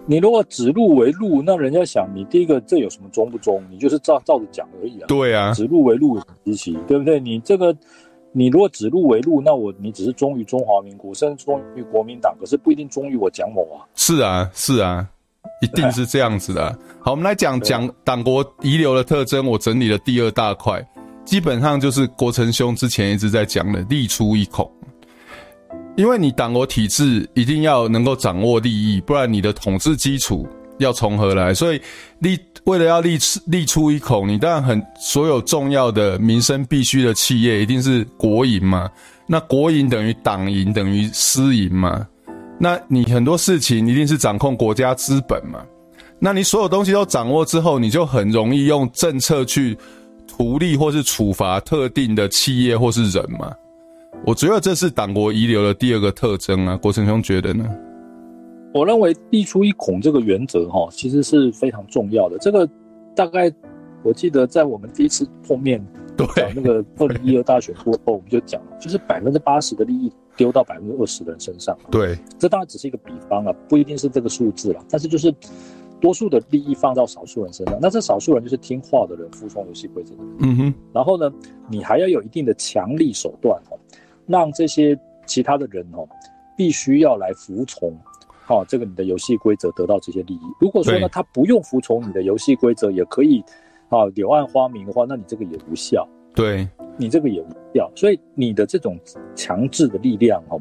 你如果指鹿为鹿，那人家想你第一个这有什么忠不忠？你就是照照着讲而已啊。对啊，指鹿为鹿有什么稀奇，对不对？你这个你如果指鹿为鹿，那我你只是忠于中华民国，甚至忠于国民党，可是不一定忠于我蒋某啊。是啊，是啊。一定是这样子的。好，我们来讲讲党国遗留的特征。我整理了第二大块，基本上就是国成兄之前一直在讲的“立出一孔”。因为你党国体制一定要能够掌握利益，不然你的统治基础要从何来？所以立为了要利利出一口，你当然很所有重要的民生必须的企业一定是国营嘛。那国营等于党营等于私营嘛。那你很多事情一定是掌控国家资本嘛。那你所有东西都掌握之后，你就很容易用政策去图利或是处罚特定的企业或是人嘛。我觉得这是党国遗留的第二个特征啊，国成兄觉得呢？我认为“利出一孔”这个原则哈，其实是非常重要的。这个大概我记得在我们第一次碰面 讲那个二零一二大选过后，我们就讲，就是百分之八十的利益丢到百分之二十的人身上。对，这当然只是一个比方啊，不一定是这个数字了。但是就是多数的利益放到少数人身上，那这少数人就是听话的人，服从游戏规则的人。嗯哼。然后呢，你还要有一定的强力手段哦。让这些其他的人哦，必须要来服从，好，这个你的游戏规则得到这些利益。如果说呢，他不用服从你的游戏规则，也可以，啊，柳暗花明的话，那你这个也无效。对，你这个也无效。所以你的这种强制的力量哦，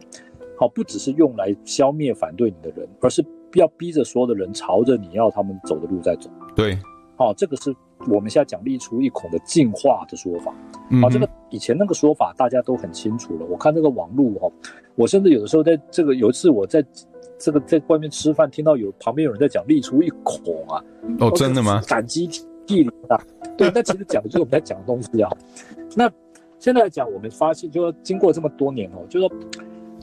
好，不只是用来消灭反对你的人，而是要逼着所有的人朝着你要他们走的路在走。对，好，这个是我们现在讲立出一孔的进化的说法。好，这个以前那个说法大家都很清楚了。我看这个网络哈，我甚至有的时候在这个有一次我在这个在外面吃饭，听到有旁边有人在讲利出一孔啊。哦，真的吗？感激涕零啊。对，那其实讲的就是我们在讲的东西啊。那现在来讲，我们发现，就说经过这么多年哦，就说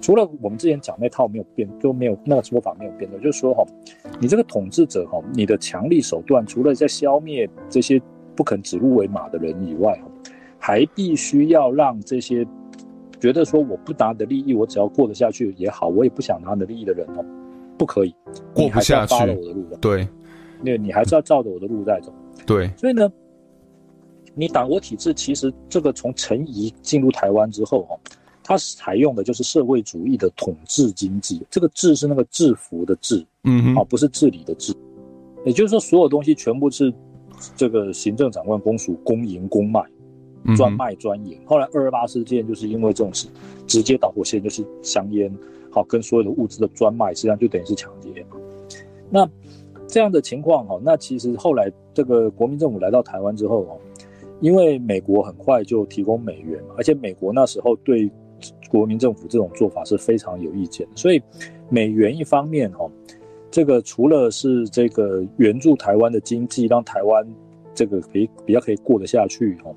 除了我们之前讲那套没有变，就没有那个说法没有变的，就是说哈，你这个统治者哈，你的强力手段，除了在消灭这些不肯指鹿为马的人以外哈。还必须要让这些觉得说我不拿你的利益，我只要过得下去也好，我也不想拿你的利益的人哦，不可以过不下去。对，那你还是要照着我的路在走。对，所以呢，你党国体制其实这个从陈仪进入台湾之后哦，它采用的就是社会主义的统治经济。这个“治”是那个制服的“治”，嗯，啊，不是治理的“治”。也就是说，所有东西全部是这个行政长官公署公营公卖。专卖专营，后来二二八事件就是因为这种事，直接导火线就是香烟，好跟所有的物资的专卖，实际上就等于是抢劫。那这样的情况哈，那其实后来这个国民政府来到台湾之后哦，因为美国很快就提供美元，而且美国那时候对国民政府这种做法是非常有意见的，所以美元一方面哦，这个除了是这个援助台湾的经济，让台湾这个可以比较可以过得下去哦。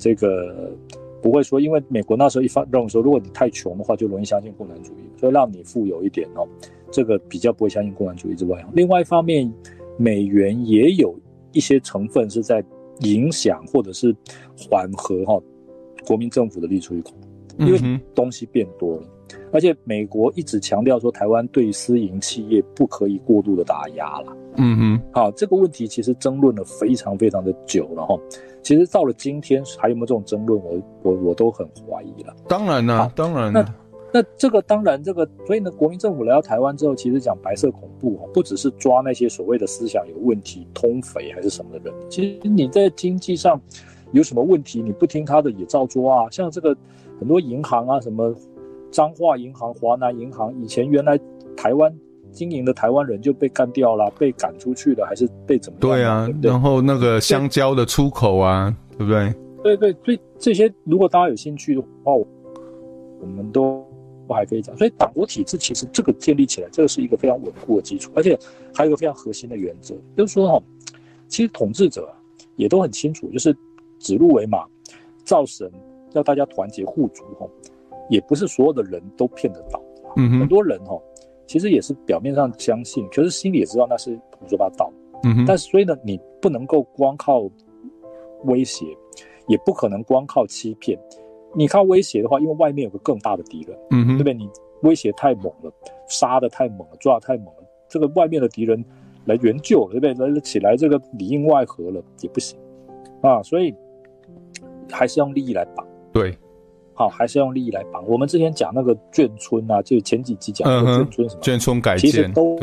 这个不会说，因为美国那时候一方认为说，如果你太穷的话，就容易相信共产主义，所以让你富有一点哦，这个比较不会相信共产主义之外，另外一方面，美元也有一些成分是在影响或者是缓和哈国民政府的利出一孔，因为东西变多了，而且美国一直强调说，台湾对私营企业不可以过度的打压了。嗯哼，好，这个问题其实争论了非常非常的久了哈。其实到了今天，还有没有这种争论？我我我都很怀疑了。当然啦、啊，当然。那那这个当然这个，所以呢，国民政府来到台湾之后，其实讲白色恐怖不只是抓那些所谓的思想有问题、通匪还是什么的人。其实你在经济上有什么问题，你不听他的也照抓啊。像这个很多银行啊，什么彰化银行、华南银行，以前原来台湾。经营的台湾人就被干掉了，被赶出去了，还是被怎么样？对啊对对，然后那个香蕉的出口啊，对，不对？对对，所以这些如果大家有兴趣的话，我们都还可以讲。所以党国体制其实这个建立起来，这个是一个非常稳固的基础，而且还有一个非常核心的原则，就是说哈，其实统治者也都很清楚，就是指鹿为马、造神，要大家团结互助哈，也不是所有的人都骗得到，很多人哈。其实也是表面上相信，可是心里也知道那是胡说八道。但是所以呢，你不能够光靠威胁，也不可能光靠欺骗。你靠威胁的话，因为外面有个更大的敌人，嗯，对不对？你威胁太猛了，杀的太猛了，抓的太猛了，这个外面的敌人来援救，对不对？来起来这个里应外合了也不行啊。所以还是用利益来绑。对。好，还是用利益来绑。我们之前讲那个眷村啊，就前几集讲的眷村什么，眷村改建，其实都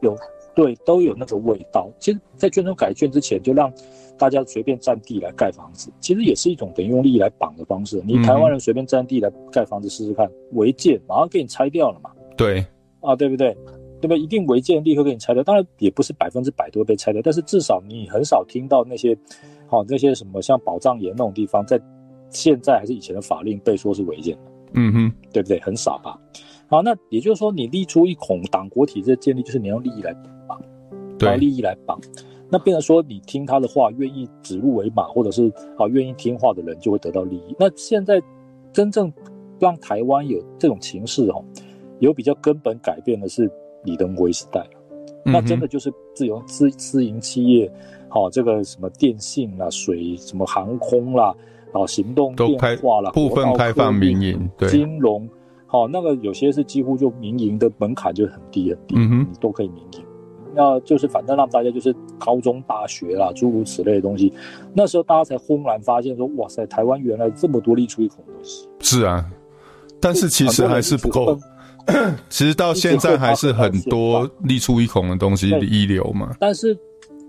有对，都有那个味道。其实，在眷村改建之前，就让大家随便占地来盖房子，其实也是一种等于用利益来绑的方式。你台湾人随便占地来盖房子试试看，违建马上给你拆掉了嘛？对，啊，对不对？对不对？一定违建立刻给你拆掉。当然也不是百分之百都会被拆掉，但是至少你很少听到那些，好、哦、那些什么像宝藏岩那种地方，在现在还是以前的法令被说是违建的。嗯哼，对不对？很傻吧？好，那也就是说，你立出一孔党国体制的建立，就是你用利益来绑，对，利益来绑。那变成说，你听他的话，愿意指鹿为马，或者是啊愿意听话的人，就会得到利益。那现在真正让台湾有这种情势哦，有比较根本改变的是李登辉时代，嗯、那真的就是自由私私营企业，好、哦，这个什么电信啦、水什么航空啦，啊，行动电话了，部分开放民营，对，金融。哦，那个有些是几乎就民营的门槛就很低很低，嗯哼，你都可以民营。那就是反正让大家就是高中大学啦，诸如此类的东西。那时候大家才轰然发现说，哇塞，台湾原来这么多立出一孔的东西。是啊，但是其实还是不够。其实到现在还是很多立出一孔的东西遗留嘛。但是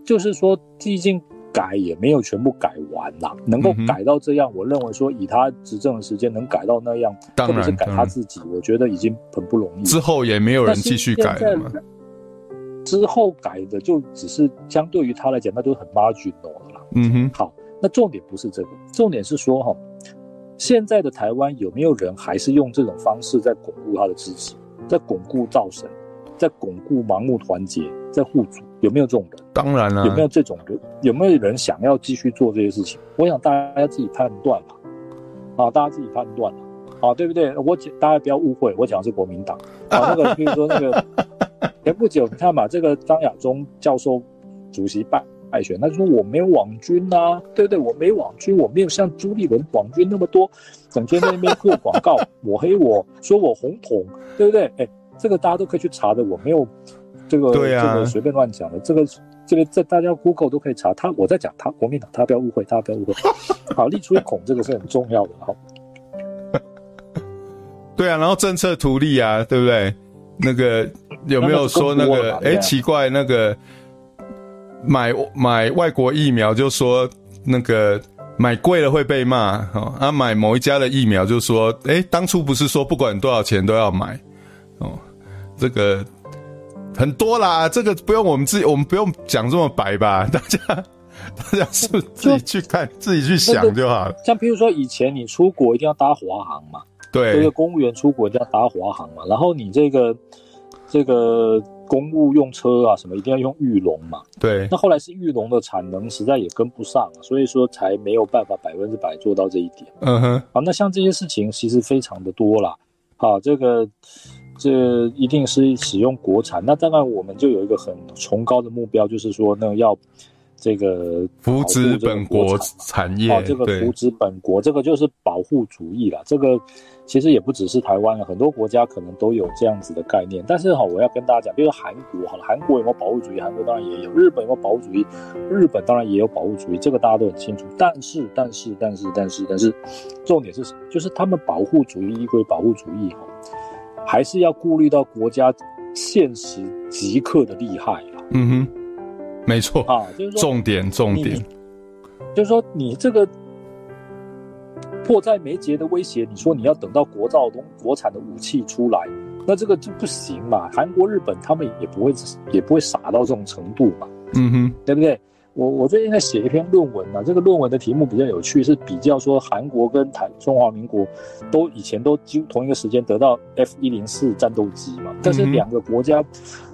就是说，毕竟。改也没有全部改完啦，能够改到这样，嗯，我认为说以他执政的时间能改到那样，特别是改他自己，我觉得已经很不容易。之后也没有人继续改了嘛。之后改的就只是相对于他来讲，那都很 marginal 了啦。嗯哼，好，那重点不是这个，重点是说哈，现在的台湾有没有人还是用这种方式在巩固他的支持，在巩固造神，在巩固盲目团结，在护主？有没有这种人？当然了。有没有这种人？有没有人想要继续做这些事情？我想大家自己判断吧。啊，大家自己判断了。啊，对不对？我讲，大家不要误会，我讲的是国民党。啊，那个，比如说那个前不久，你看嘛，这个张亚中教授主席败败选，他就说我没有网军呐、啊，对不对？我没网军，我没有像朱立伦网军那么多，整天在那边做广告 抹黑我，说我红统，对不对？哎，这个大家都可以去查的，我没有。这个对、啊、这个随便乱讲的，这个这个在大家 Google 都可以查。他我在讲他国民党，他不要误会，他不要误会。好，立出一孔，这个是很重要的。好，对啊，然后政策图利啊，对不对？那个有没有说那个？哎、欸，奇怪，那个买买外国疫苗就说那个买贵了会被骂哦，啊，买某一家的疫苗就说，哎、欸，当初不是说不管多少钱都要买哦，这个。很多啦，这个不用我们自己，我们不用讲这么白吧？大家，大家是自己去看，自己去想就好了。像比如说以前你出国一定要搭华航嘛，对，这个公务员出国一定要搭华航嘛。然后你这个这个公务用车啊什么一定要用裕隆嘛，对。那后来是裕隆的产能实在也跟不上，所以说才没有办法百分之百做到这一点。嗯哼。好，那像这些事情其实非常的多啦。好，这个。这一定是使用国产，那当然我们就有一个很崇高的目标，就是说呢，要这个扶植本国产业，啊，这个扶植本国，这个就是保护主义了。这个其实也不只是台湾，很多国家可能都有这样子的概念。但是哈，我要跟大家讲，比如说韩国，好了，韩国有没有保护主义？韩国当然也有。日本有没有保护主义？日本当然也有保护主义，这个大家都很清楚。但是，但是，但是，但是，但是，重点是什么？就是他们保护主义依归保护主义哈。还是要顾虑到国家现实即刻的利害啊。嗯哼，没错啊，就是说重点重点，就是说你这个迫在眉睫的威胁，你说你要等到国造东国产的武器出来，那这个就不行嘛。韩国、日本他们也不会也不会傻到这种程度嘛。嗯哼，对不对？我我最近在写一篇论文呢、啊，这个论文的题目比较有趣，是比较说韩国跟台中华民国都以前都几乎同一个时间得到 F 一零四战斗机嘛，但是两个国家，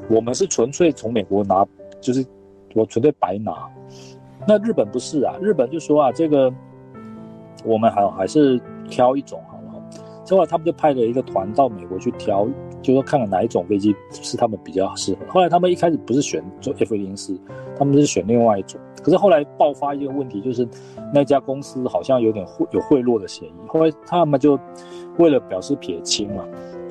我们是纯粹从美国拿，就是我纯粹白拿，那日本不是啊，日本就说啊，这个我们还还是挑一种好了，之后来他们就派了一个团到美国去挑。就说看看哪一种飞机是他们比较适合。后来他们一开始不是选做 F 零四，他们是选另外一种。可是后来爆发一个问题，就是那家公司好像有点贿有贿赂的嫌疑。后来他们就为了表示撇清嘛，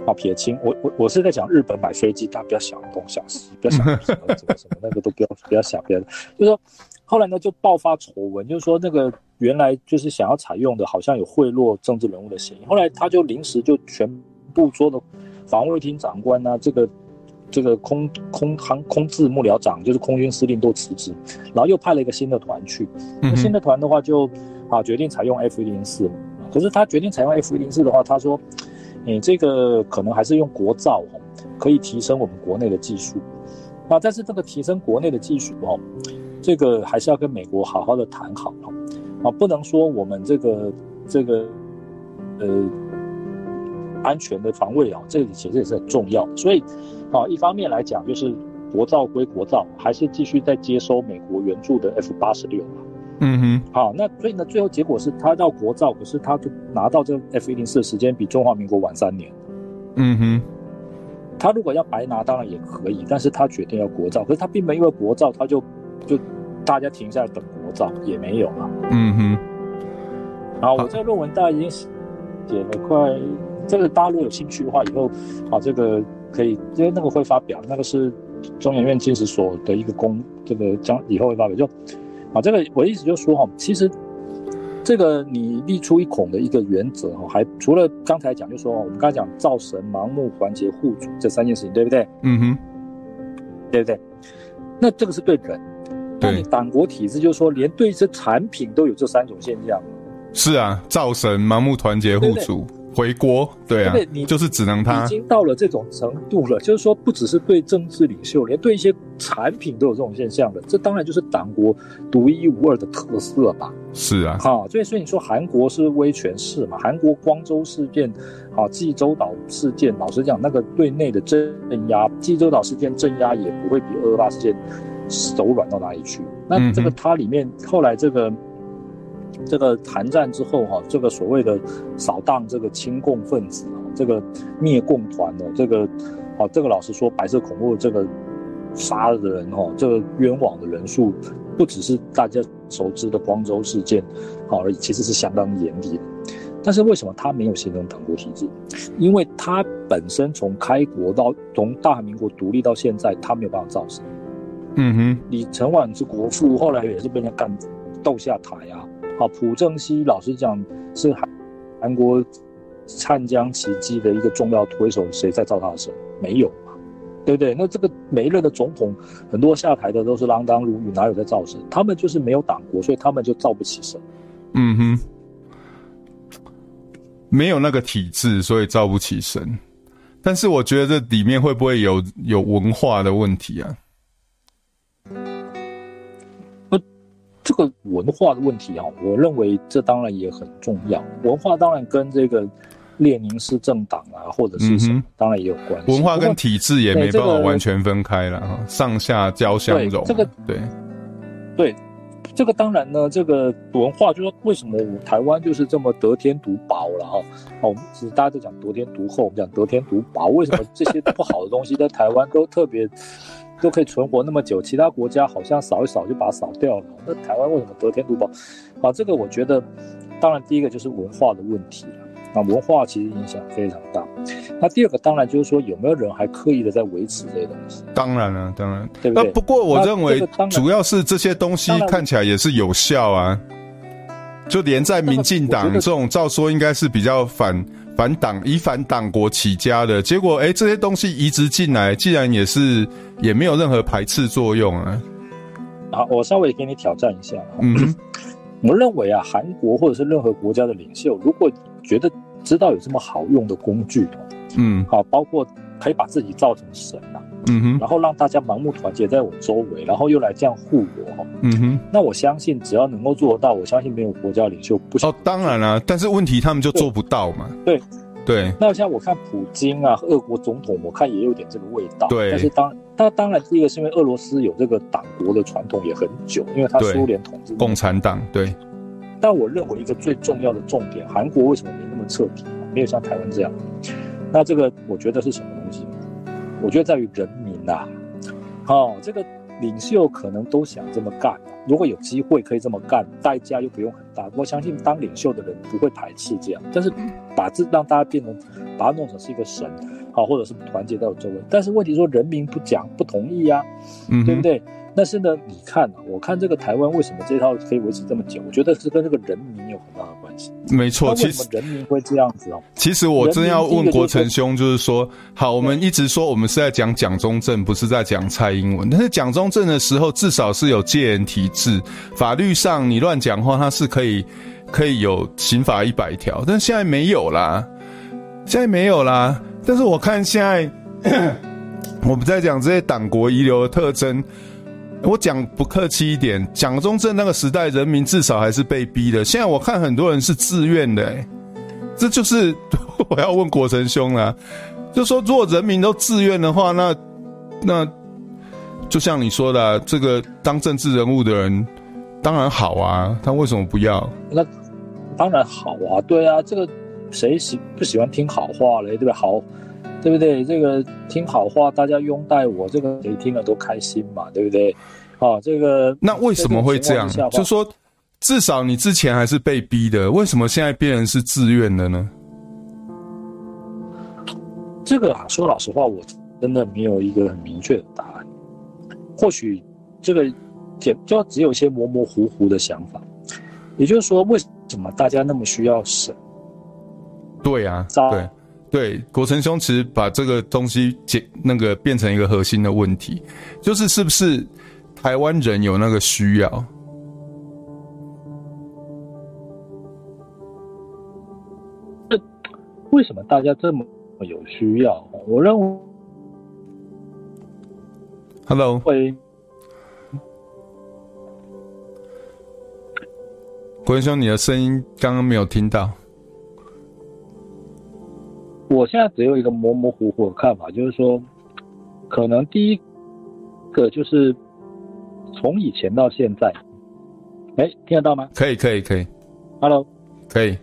啊撇清。我我我是在讲日本买飞机，大家不要想东想西，不要想什么什么什么那个都不要不要想别的。就是说后来呢就爆发丑闻，就是说那个原来就是想要采用的，好像有贿赂政治人物的嫌疑。后来他就临时就全部说的。防卫厅长官啊，这个这个空空航空自幕僚长，就是空军司令都辞职，然后又派了一个新的团去。那新的团的话就啊决定采用 F 一零四，可是他决定采用 F 一零四的话，他说你这个可能还是用国造哦，可以提升我们国内的技术。啊，但是这个提升国内的技术哦，这个还是要跟美国好好的谈好哦。啊，不能说我们这个这个呃安全的防卫啊，这里其实也是很重要。所以啊，一方面来讲就是国造归国造，还是继续在接收美国援助的 F 八十六。嗯哼。好，那所以呢，最后结果是他到国造，可是他就拿到这个 F 一零四的时间比中华民国晚三年。嗯哼。他如果要白拿，当然也可以，但是他决定要国造，可是他并没有因为国造，他就就大家停下来等国造也没有了。嗯哼。好，我这个论文大概已经写了快，这个大家如果有兴趣的话，以后啊这个可以，因为那个会发表，那个是中研院金石所的一个公，这个将以后会发表，就啊这个我的意思就是说哈，其实。这个你立出一孔的一个原则哈，还除了刚才讲，就是说我们刚才讲造神、盲目、团结、互助这三件事情，对不对？嗯哼，对不对？那这个是对人，那你党国体制就是说，连对这产品都有这三种现象。是啊，造神、盲目、团结、互助。回国，对啊，你就是只能他已经到了这种程度了，就是说不只是对政治领袖，连对一些产品都有这种现象了，这当然就是党国独一无二的特色吧。是啊，好，所以所以你说韩国是威权式嘛？韩国光州事件，啊，济州岛事件，老实讲，那个对内的镇压，济州岛事件镇压也不会比二二八事件手软到哪里去。那这个它里面后来这个。这个韩战之后哈，这个所谓的扫荡这个亲共分子啊，这个灭共团的这个，啊，这个老实说，白色恐怖这个杀的人哈，这个冤枉的人数不只是大家熟知的光州事件，好而已，其实是相当严厉的。但是为什么他没有形成党国体制？因为他本身从开国到从大韩民国独立到现在，他没有办法造势。嗯哼，李承晚是国父，后来也是被人家干斗下台啊。好，朴正熙老实讲是韩韩国灿江奇迹的一个重要推手，谁在造他的神？没有嘛，对不对？那这个每一任的总统，很多下台的都是锒铛如玉，哪有在造神？他们就是没有党国，所以他们就造不起神。嗯哼，没有那个体制，所以造不起神。但是我觉得这里面会不会有有文化的问题啊？这个文化的问题啊，我认为这当然也很重要。文化当然跟这个列宁式政党啊，或者是什么，嗯、当然也有关系。文化跟体制也没办法完全分开了哈，这个、上下交相融。这个对对，这个当然呢，这个文化就是说，为什么台湾就是这么得天独厚了哈？哦，其实大家都讲得天独厚，我们讲得天独薄，为什么这些不好的东西在台湾都特别？都可以存活那么久，其他国家好像扫一扫就把它扫掉了。那台湾为什么得天独厚？啊，这个我觉得，当然第一个就是文化的问题了。啊文化其实影响非常大。那第二个当然就是说，有没有人还刻意的在维持这些东西？当然了，当然，对不对？不过我认为，主要是这些东西看起来也是有效啊。就连在民进党这种，照说应该是比较反。反党以反党国起家的结果，哎、欸，这些东西移植进来，既然也是也没有任何排斥作用啊。好，我稍微给你挑战一下。嗯，我认为啊，韩国或者是任何国家的领袖，如果觉得知道有这么好用的工具，嗯，好，包括可以把自己造成神啊。嗯哼，然后让大家盲目团结在我周围，然后又来这样护我哈。嗯哼，那我相信只要能够做得到，我相信没有国家领袖不行。哦，当然了、啊，但是问题他们就做不到嘛。对对，对那像我看普京啊，俄国总统，我看也有点这个味道。对，但是当那当然，第一个是因为俄罗斯有这个党国的传统也很久，因为他苏联统治共产党。对。但我认为一个最重要的重点，韩国为什么没那么彻底，没有像台湾这样？那这个我觉得是什么东西？我觉得在于人民呐、啊，哦，这个领袖可能都想这么干，如果有机会可以这么干，代价又不用很大。我相信当领袖的人不会排斥这样，但是把这让大家变成，把它弄成是一个神，好，或者是团结在我周围。但是问题说人民不讲不同意呀、啊，嗯，对不对？但是呢，你看啊，我看这个台湾为什么这套可以维持这么久？我觉得是跟这个人民有很大的关系。系。没错，其实人民会这样子哦。其实我真要问国成兄，就是说，好，我们一直说我们是在讲蒋中正，不是在讲蔡英文。但是蒋中正的时候，至少是有戒严体制，法律上你乱讲话，他是可以可以有刑法一百条。但现在没有啦，现在没有啦。但是我看现在，我们在讲这些党国遗留的特征。我讲不客气一点，蒋中正那个时代，人民至少还是被逼的。现在我看很多人是自愿的，欸，这就是我要问国成兄啦，就说如果人民都自愿的话，那那就像你说的，这个当政治人物的人当然好啊，他为什么不要？那当然好啊，对啊，这个谁喜不喜欢听好话嘞？对不对？好。对不对？这个听好话，大家拥戴我，这个谁听了都开心嘛，对不对？好、哦，这个那为什么会这样？就说至少你之前还是被逼的，为什么现在变成是自愿的呢？这个啊，说老实话，我真的没有一个很明确的答案。或许这个简就只有一些模模糊糊的想法。也就是说，为什么大家那么需要神？对啊，对。对，国成兄其实把这个东西解那个变成一个核心的问题，就是是不是台湾人有那个需要？这为什么大家这么有需要？我认为，Hello，喂，国成兄，你的声音刚刚没有听到。我现在只有一个模模糊糊的看法，就是说，可能第一个就是从以前到现在，哎，听得到吗？可以，可以，可以。Hello，可以。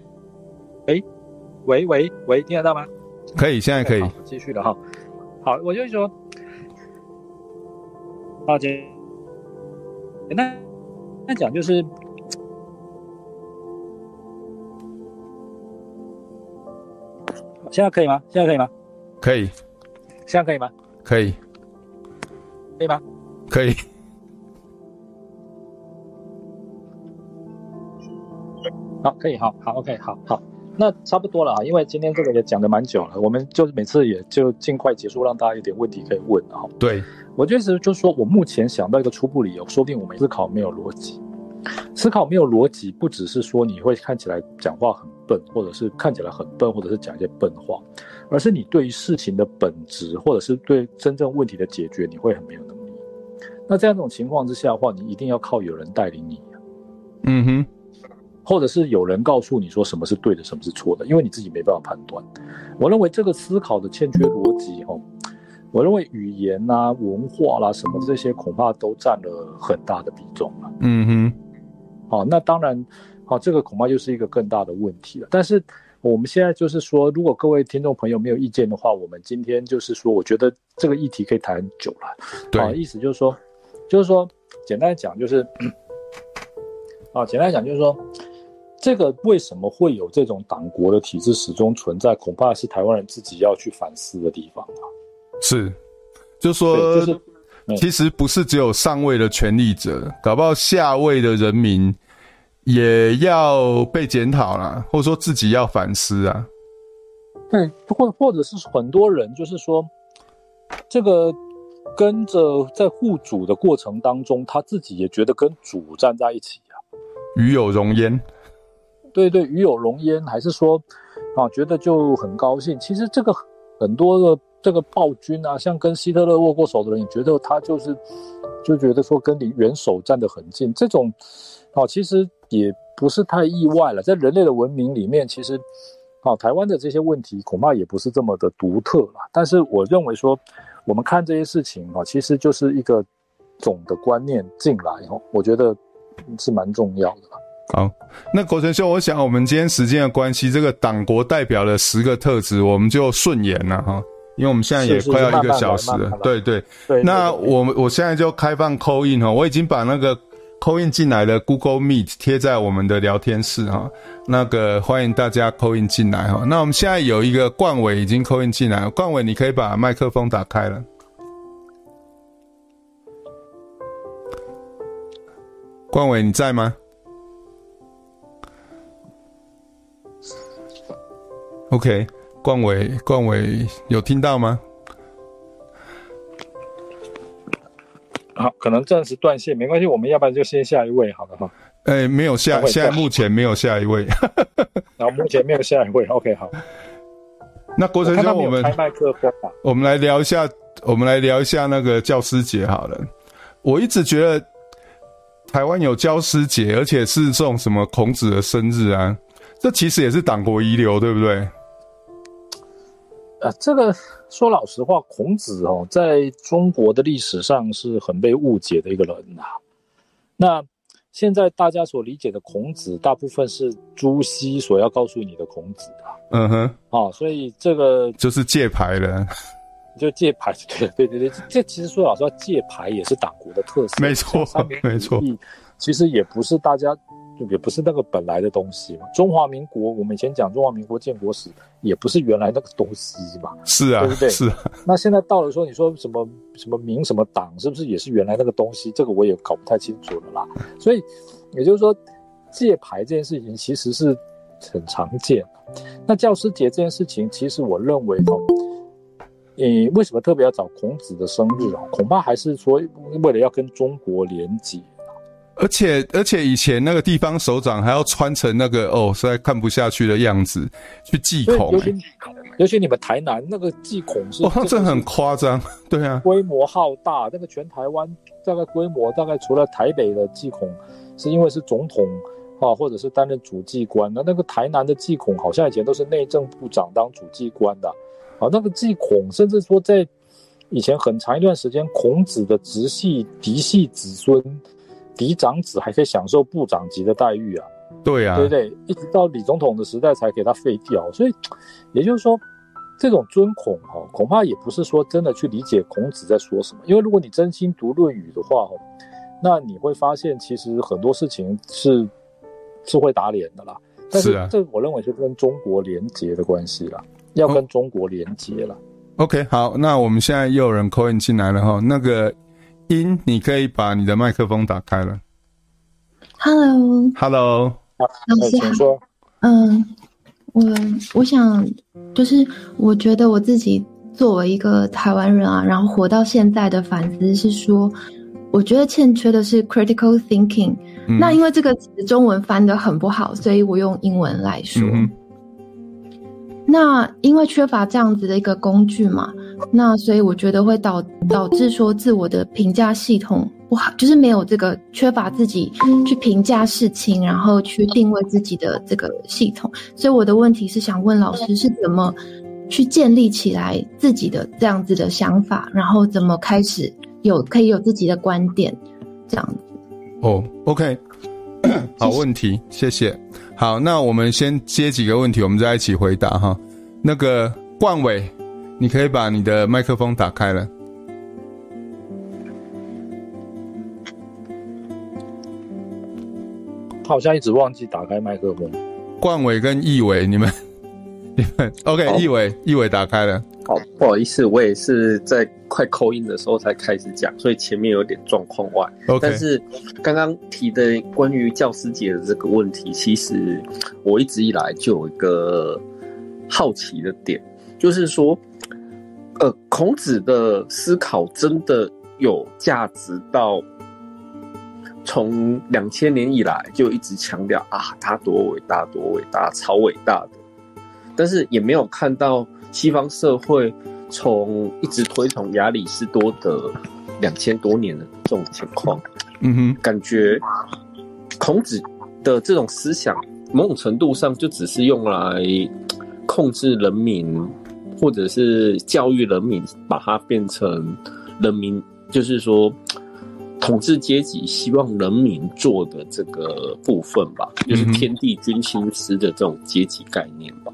哎，喂喂喂，听得到吗？可以，现在可以。继续了哈。好，我就是说，好，简单那讲就是。现在可以吗？现在可以吗？可以。现在可以吗？可以。可以吗？可以。好，可以，好，好，OK，好，好，那差不多了啊，因为今天这个也讲的蛮久了，我们就每次也就尽快结束，让大家有点问题可以问啊。对，我觉得就是说我目前想到一个初步理由，说不定我们思考没有逻辑。思考没有逻辑，不只是说你会看起来讲话很笨，或者是看起来很笨，或者是讲一些笨话，而是你对于事情的本质，或者是对真正问题的解决，你会很没有能力。那这样一种情况之下的话，你一定要靠有人带领你，嗯哼，或者是有人告诉你说什么是对的，什么是错的，因为你自己没办法判断。我认为这个思考的欠缺逻辑，哦，我认为语言啊、文化啦、啊、什么这些，恐怕都占了很大的比重了。嗯哼。好，那当然，好，这个恐怕就是一个更大的问题了。但是我们现在就是说，如果各位听众朋友没有意见的话，我们今天就是说，我觉得这个议题可以谈很久了。对，意思就是说，就是说，简单讲就是，啊，简单讲就是说，这个为什么会有这种党国的体制始终存在，恐怕是台湾人自己要去反思的地方啊。是，就说就是。其实不是只有上位的权力者，搞不好下位的人民也要被检讨啦，或者说自己要反思啊。对，或或者是很多人就是说，这个跟着在护主的过程当中，他自己也觉得跟主站在一起啊，与有荣焉。对对，与有荣焉，还是说啊，觉得就很高兴。其实这个很多的。这个暴君啊，像跟希特勒握过手的人，你觉得他就是就觉得说跟你元首站得很近，这种哦，其实也不是太意外了。在人类的文明里面，其实哦，台湾的这些问题恐怕也不是这么的独特了。但是我认为说，我们看这些事情啊，其实就是一个总的观念进来哦，我觉得是蛮重要的。好，那国成秀，我想我们今天时间的关系，这个党国代表的十个特质，我们就顺延了哈。因为我们现在也快要一个小时了，对对对。那我们我现在就开放 call in 哈，我已经把那个 call in 进来的 Google Meet 贴在我们的聊天室哈，那个欢迎大家 call in 进来哈。那我们现在有一个冠伟已经 call in 进来了，冠伟你可以把麦克风打开了。冠伟你在吗？OK，冠伟，冠伟有听到吗？好，可能暂时断线，没关系，我们要不然就先下一位好了哈。哎、欸，没有下，现在目前没有下一位。然后目前没有下一位，OK，好。那国成兄，我们开麦克风吧。我们来聊一下，我们来聊一下那个教师节好了。我一直觉得台湾有教师节，而且是这种什么孔子的生日啊，这其实也是党国遗留，对不对？啊，这个说老实话，孔子哦，在中国的历史上是很被误解的一个人呐、啊。那现在大家所理解的孔子，大部分是朱熹所要告诉你的孔子啊。嗯哼，啊，所以这个就是借牌了，就借牌，对对对对，这其实说老实话，借牌也是党国的特色，没错，没错，其实也不是大家。也不是那个本来的东西嘛。中华民国，我们以前讲中华民国建国史，也不是原来那个东西嘛。是啊，对不对？是啊。那现在到了说，你说什么什么民什么党，是不是也是原来那个东西？这个我也搞不太清楚了啦。所以，也就是说，借牌这件事情其实是很常见。那教师节这件事情，其实我认为哦，你为什么特别要找孔子的生日啊？恐怕还是说为了要跟中国连结。而且而且以前那个地方首长还要穿成那个哦，实在看不下去的样子去祭孔，欸，尤其你们台南那个祭孔是哇，这很夸张，对啊，规模浩大。那个全台湾大概规模大概除了台北的祭孔，是因为是总统啊，或者是担任主祭官。那那个台南的祭孔好像以前都是内政部长当主祭官的啊。那个祭孔甚至说在以前很长一段时间，孔子的直系嫡系子孙。嫡长子还可以享受部长级的待遇啊，对啊，对不对？一直到李总统的时代才给他废掉，所以也就是说，这种尊孔哈，恐怕也不是说真的去理解孔子在说什么。因为如果你真心读《论语》的话，那你会发现其实很多事情是是会打脸的啦。但是这我认为是跟中国连结的关系啦，要跟中国连结了。哦。OK，好，那我们现在又有人 call in 进来了哈，那个。音，你可以把你的麦克风打开了。Hello，Hello，老师好。说，嗯，我我想就是我觉得我自己作为一个台湾人啊，然后活到现在的反思是说，我觉得欠缺的是 critical thinking。嗯。那因为这个词中文翻的很不好，所以我用英文来说。嗯那因为缺乏这样子的一个工具嘛，那所以我觉得会导导致说自我的评价系统不好，就是没有这个缺乏自己去评价事情，然后去定位自己的这个系统。所以我的问题是想问老师是怎么去建立起来自己的这样子的想法，然后怎么开始有可以有自己的观点这样子。哦，OK，好问题，谢谢。好，那我们先接几个问题，我们再一起回答哈。那个冠纬，你可以把你的麦克风打开了。他好像一直忘记打开麦克风。冠伟跟易伟，你们，你们 OK？易伟，易伟打开了。好，不好意思，我也是在快 call in 的时候才开始讲，所以前面有点状况外。但是刚刚提的关于教师节的这个问题，其实我一直以来就有一个好奇的点，就是说，呃，孔子的思考真的有价值到从两千年以来就一直强调啊，他多伟大，多伟大，超伟大的，但是也没有看到。西方社会从一直推崇亚里士多德两千多年的这种情况，嗯哼，感觉孔子的这种思想某种程度上就只是用来控制人民，或者是教育人民，把它变成人民，就是说统治阶级希望人民做的这个部分吧，就是天地君亲师的这种阶级概念吧。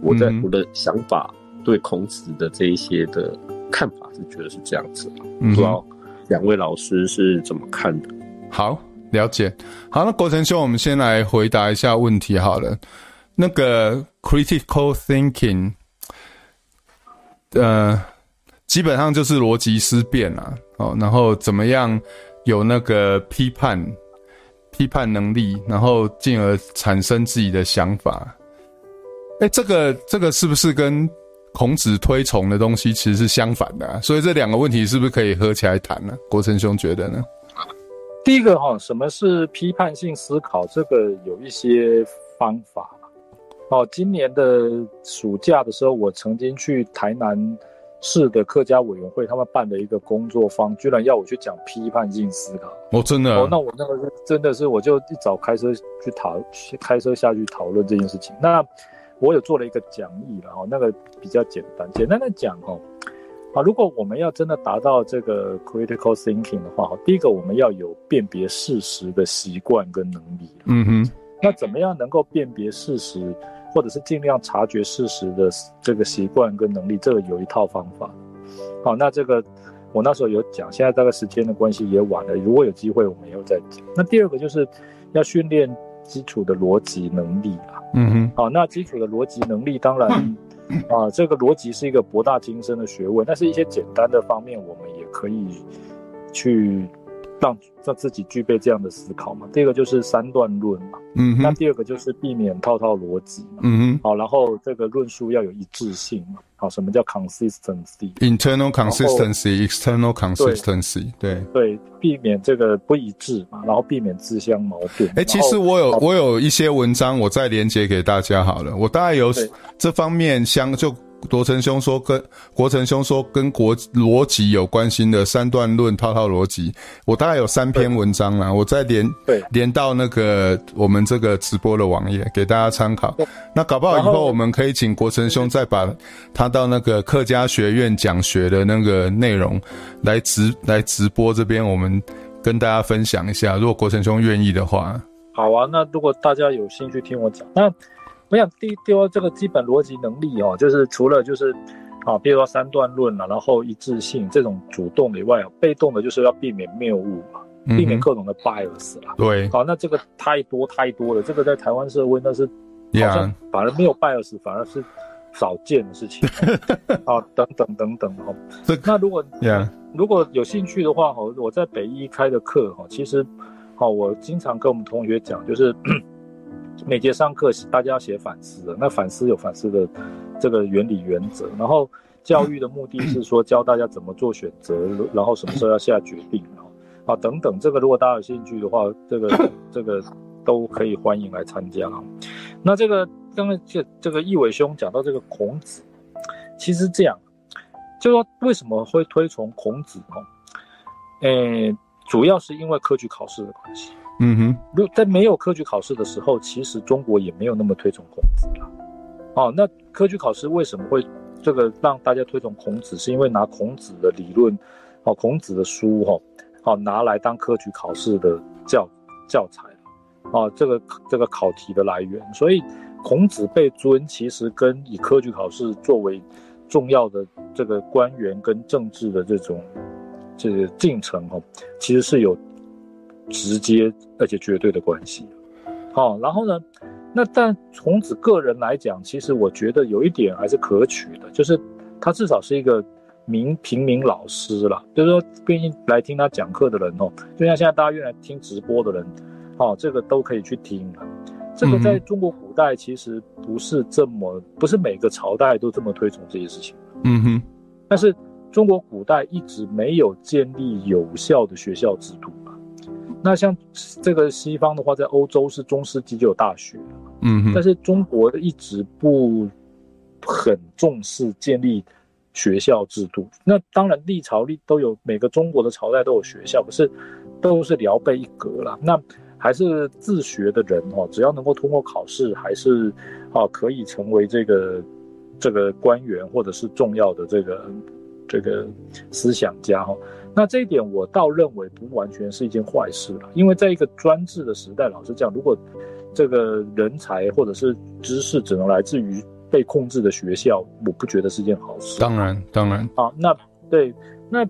我在我的想法对孔子的这一些的看法是觉得是这样子，不知道两位老师是怎么看的？好，了解。好，那国成兄，我们先来回答一下问题好了。那个 critical thinking，呃，基本上就是逻辑思辨啊，哦，然后怎么样有那个批判、批判能力，然后进而产生自己的想法。哎、这个这个是不是跟孔子推崇的东西其实是相反的啊？所以这两个问题是不是可以合起来谈呢？国成兄觉得呢？第一个哈，什么是批判性思考？这个有一些方法。哦，今年的暑假的时候，我曾经去台南市的客家委员会，他们办的一个工作坊，居然要我去讲批判性思考。哦，真的？哦，那我那个是真的是，我就一早开车去讨，开车下去讨论这件事情。那我有做了一个讲义了，哈，那个比较简单，简单的讲，哦，啊，如果我们要真的达到这个 critical thinking 的话，哈第一个我们要有辨别事实的习惯跟能力。嗯哼。那怎么样能够辨别事实？或者是尽量察觉事实的这个习惯跟能力，这个有一套方法。好，那这个我那时候有讲，现在大概时间的关系也晚了。如果有机会，我们以后再讲。那第二个就是要训练基础的逻辑能力啊。嗯哼。好，那基础的逻辑能力，当然 啊，这个逻辑是一个博大精深的学问，但是一些简单的方面，我们也可以去。让让自己具备这样的思考嘛。第一个就是三段论嘛。嗯。那第二个就是避免套套逻辑嘛。嗯哼。好，然后这个论述要有一致性嘛。好，什么叫 consistency？internal consistency，external consistency。对对，避免这个不一致嘛，然后避免自相矛盾。哎、欸，其实我有我有一些文章，我再连接给大家好了。我大概有这方面相就。国成兄说跟国成兄说跟国逻辑有关心的三段论套套逻辑，我大概有三篇文章啦，我再连对连到那个我们这个直播的网页给大家参考。那搞不好以后我们可以请国成兄再把他到那个客家学院讲学的那个内容来直来直播这边，我们跟大家分享一下。如果国成兄愿意的话，好啊。那如果大家有兴趣听我讲，那。我想第一，第二，这个基本逻辑能力哦，就是除了就是，啊，比如说三段论啊，然后一致性这种主动的以外，被动的就是要避免谬误嘛，避免各种的 bias 啦。对，好，那这个太多太多了，这个在台湾社会那是好像反而没有 bias，反而是少见的事情。啊，等等等等哈。那如果如果有兴趣的话哈，我在北医开的课哈，其实，好，我经常跟我们同学讲，就是。每节上课，大家要写反思的。那反思有反思的这个原理原则，然后教育的目的是说教大家怎么做选择，然后什么时候要下决定，啊等等。这个如果大家有兴趣的话，这个 这个都可以欢迎来参加啊。那这个刚刚这这个易伟兄讲到这个孔子，其实这样，就说为什么会推崇孔子哦？诶，主要是因为科举考试的关系。嗯哼，如在没有科举考试的时候，其实中国也没有那么推崇孔子了。哦，那科举考试为什么会这个让大家推崇孔子？是因为拿孔子的理论，哦，孔子的书，哈，哦，拿来当科举考试的教教材，哦，这个这个考题的来源。所以孔子被尊，其实跟以科举考试作为重要的这个官员跟政治的这种这个进程，哈，其实是有。直接而且绝对的关系，好，然后呢，那但孔子个人来讲，其实我觉得有一点还是可取的，就是他至少是一个民平民老师了，就是说愿意来听他讲课的人哦，就像现在大家愿意来听直播的人，哦，这个都可以去听。这个在中国古代其实不是这么，不是每个朝代都这么推崇这些事情。嗯哼，但是中国古代一直没有建立有效的学校制度。那像这个西方的话，在欧洲是中世纪就有大学，嗯，但是中国一直不很重视建立学校制度。那当然历朝历都有，每个中国的朝代都有学校，可是都是聊备一格啦。那还是自学的人哦，只要能够通过考试，还是啊可以成为这个这个官员或者是重要的这个这个思想家哈。那这一点我倒认为不完全是一件坏事了，因为在一个专制的时代，老实讲，如果这个人才或者是知识只能来自于被控制的学校，我不觉得是件好事。当然，当然啊，那对，那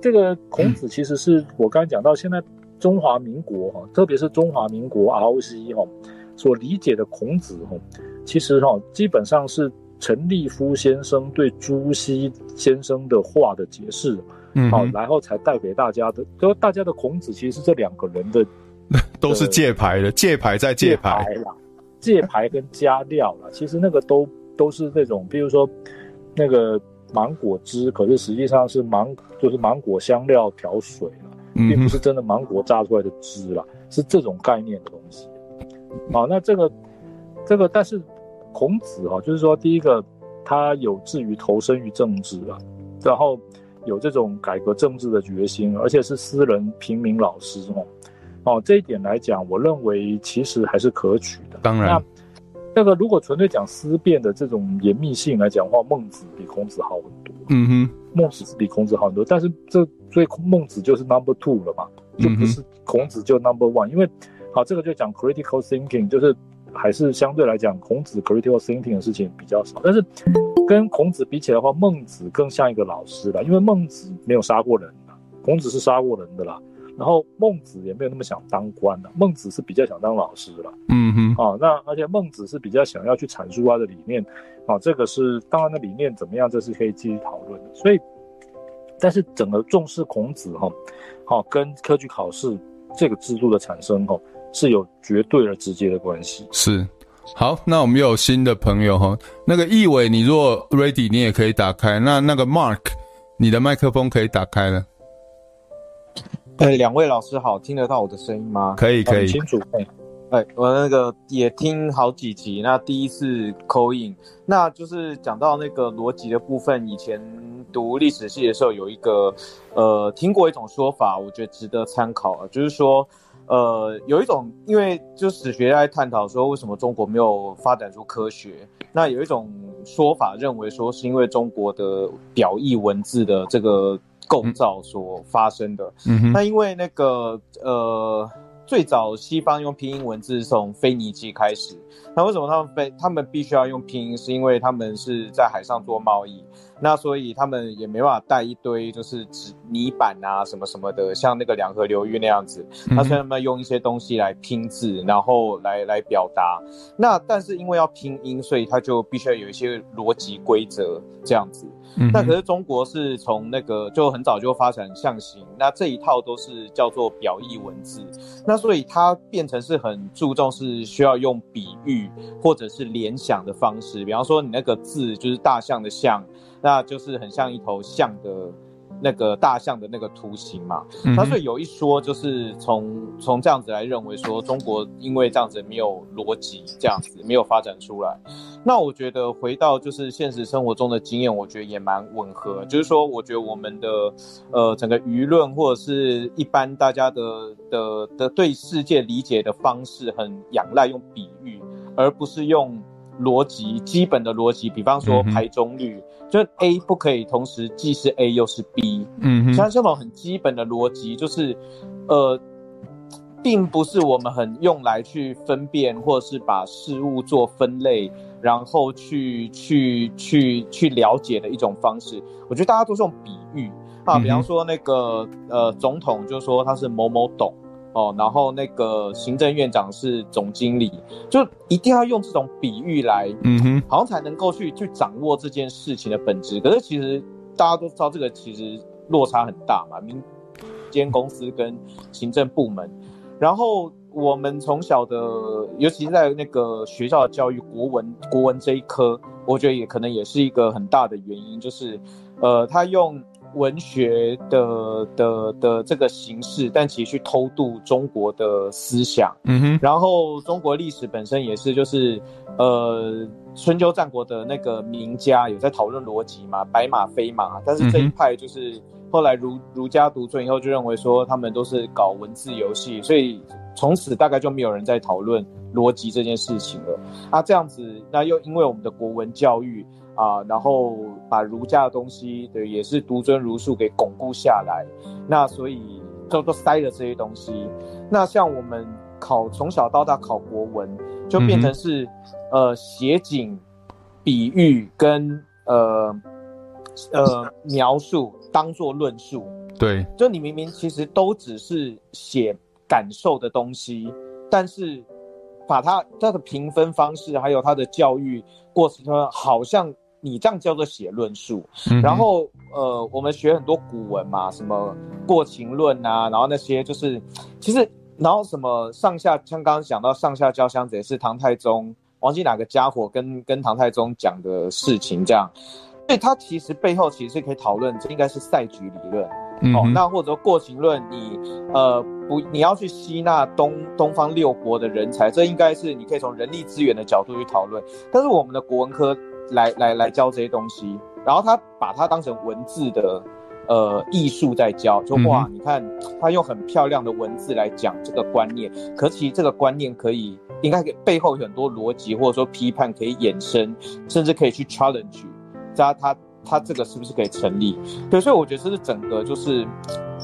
这个孔子其实是我刚才讲到，现在中华民国哈，特别是中华民国 ROC 哈所理解的孔子哈，其实哈基本上是陈立夫先生对朱熹先生的话的解释。嗯，好，然后才带给大家的，就大家的孔子其实是这两个人的，都是借牌的，借牌在借牌，借牌跟加料啦，其实那个都都是那种，比如说那个芒果汁，可是实际上是芒就是芒果香料调水了，并不是真的芒果榨出来的汁啦，是这种概念的东西。好，那这个这个，但是孔子哈，就是说第一个他有志于投身于政治啊，然后有这种改革政治的决心，而且是私人平民老师哦。哦，这一点来讲，我认为其实还是可取的。当然，那这个如果纯粹讲思辨的这种严密性来讲的话，孟子比孔子好很多。嗯哼，孟子是比孔子好很多，但是这所以孟子就是 number two 了嘛，就不是孔子就 number one。因为好，这个就讲 critical thinking，就是还是相对来讲，孔子 critical thinking 的事情比较少。但是跟孔子比起来的话，孟子更像一个老师了，因为孟子没有杀过人，孔子是杀过人的啦。然后孟子也没有那么想当官的，孟子是比较想当老师了。嗯哼，啊，那而且孟子是比较想要去阐述他的理念，啊，这个是当然的理念怎么样，这是可以继续讨论的。所以，但是整个重视孔子哈，好、啊、跟科举考试这个制度的产生哈是有绝对而直接的关系。是，好，那我们又有新的朋友哈，那个易伟，你如果 ready，你也可以打开。那那个 Mark，你的麦克风可以打开了。呃，两位老师好，听得到我的声音吗？可以，可以，清楚。哎，哎，我那个也听好几集，那第一次 call in，那就是讲到那个逻辑的部分。以前读历史系的时候，有一个呃，听过一种说法，我觉得值得参考啊，就是说，呃，有一种，因为就史学在探讨说，为什么中国没有发展出科学？那有一种说法认为说，是因为中国的表意文字的这个。构造所发生的，嗯，那因为那个呃，最早西方用拼音文字是从腓尼基开始，那为什么他们非他们必须要用拼音？是因为他们是在海上做贸易，那所以他们也没办法带一堆就是纸泥板啊什么什么的，像那个两河流域那样子，那所以他们用一些东西来拼字，然后来来表达。那但是因为要拼音，所以他就必须要有一些逻辑规则这样子。那可是中国是从那个就很早就发展象形，那这一套都是叫做表意文字，那所以它变成是很注重是需要用比喻或者是联想的方式，比方说你那个字就是大象的象，那就是很像一头象的。那个大象的那个图形嘛，他所以有一说就是从从这样子来认为说中国因为这样子没有逻辑，这样子没有发展出来。那我觉得回到就是现实生活中的经验，我觉得也蛮吻合。就是说，我觉得我们的呃整个舆论或者是一般大家的的的对世界理解的方式，很仰赖用比喻，而不是用。逻辑基本的逻辑，比方说排中率，嗯、就 A 不可以同时既是 A 又是 B。嗯，像这种很基本的逻辑，就是呃，并不是我们很用来去分辨或者是把事物做分类，然后去去去去了解的一种方式。我觉得大家都是用比喻啊，比方说那个呃总统就说他是某某董。哦，然后那个行政院长是总经理，就一定要用这种比喻来，嗯哼，好像才能够去去掌握这件事情的本质。可是其实大家都知道，这个其实落差很大嘛，民间公司跟行政部门。然后我们从小的，尤其是在那个学校的教育，国文国文这一科，我觉得也可能也是一个很大的原因，就是呃，他用。文学的的的这个形式，但其实去偷渡中国的思想，嗯哼，然后中国历史本身也是，就是呃，春秋战国的那个名家有在讨论逻辑嘛，白马非马，但是这一派就是后来儒儒家独尊以后就认为说他们都是搞文字游戏，所以从此大概就没有人在讨论逻辑这件事情了。啊，这样子，那又因为我们的国文教育。啊，然后把儒家的东西，对，也是独尊儒术给巩固下来，那所以都都塞了这些东西。那像我们考从小到大考国文，就变成是、嗯、呃写景、比喻跟呃呃描述当做论述。对，就你明明其实都只是写感受的东西，但是把它它的评分方式还有它的教育过程中，好像。你这样叫做写论述，然后呃，我们学很多古文嘛，什么过秦论啊，然后那些就是，其实然后什么上下，像刚刚讲到上下交相者也是唐太宗，忘记哪个家伙跟跟唐太宗讲的事情这样，所以他其实背后其实是可以讨论，这应该是赛局理论。嗯、哦，那或者说过秦论，你呃不，你要去吸纳东东方六国的人才，这应该是你可以从人力资源的角度去讨论。但是我们的国文科来来来教这些东西，然后他把它当成文字的呃艺术在教，就哇，嗯、你看他用很漂亮的文字来讲这个观念，可其实这个观念可以应该背后有很多逻辑或者说批判可以衍生，甚至可以去 challenge，加他。他这个是不是可以成立？对，所以我觉得这是整个就是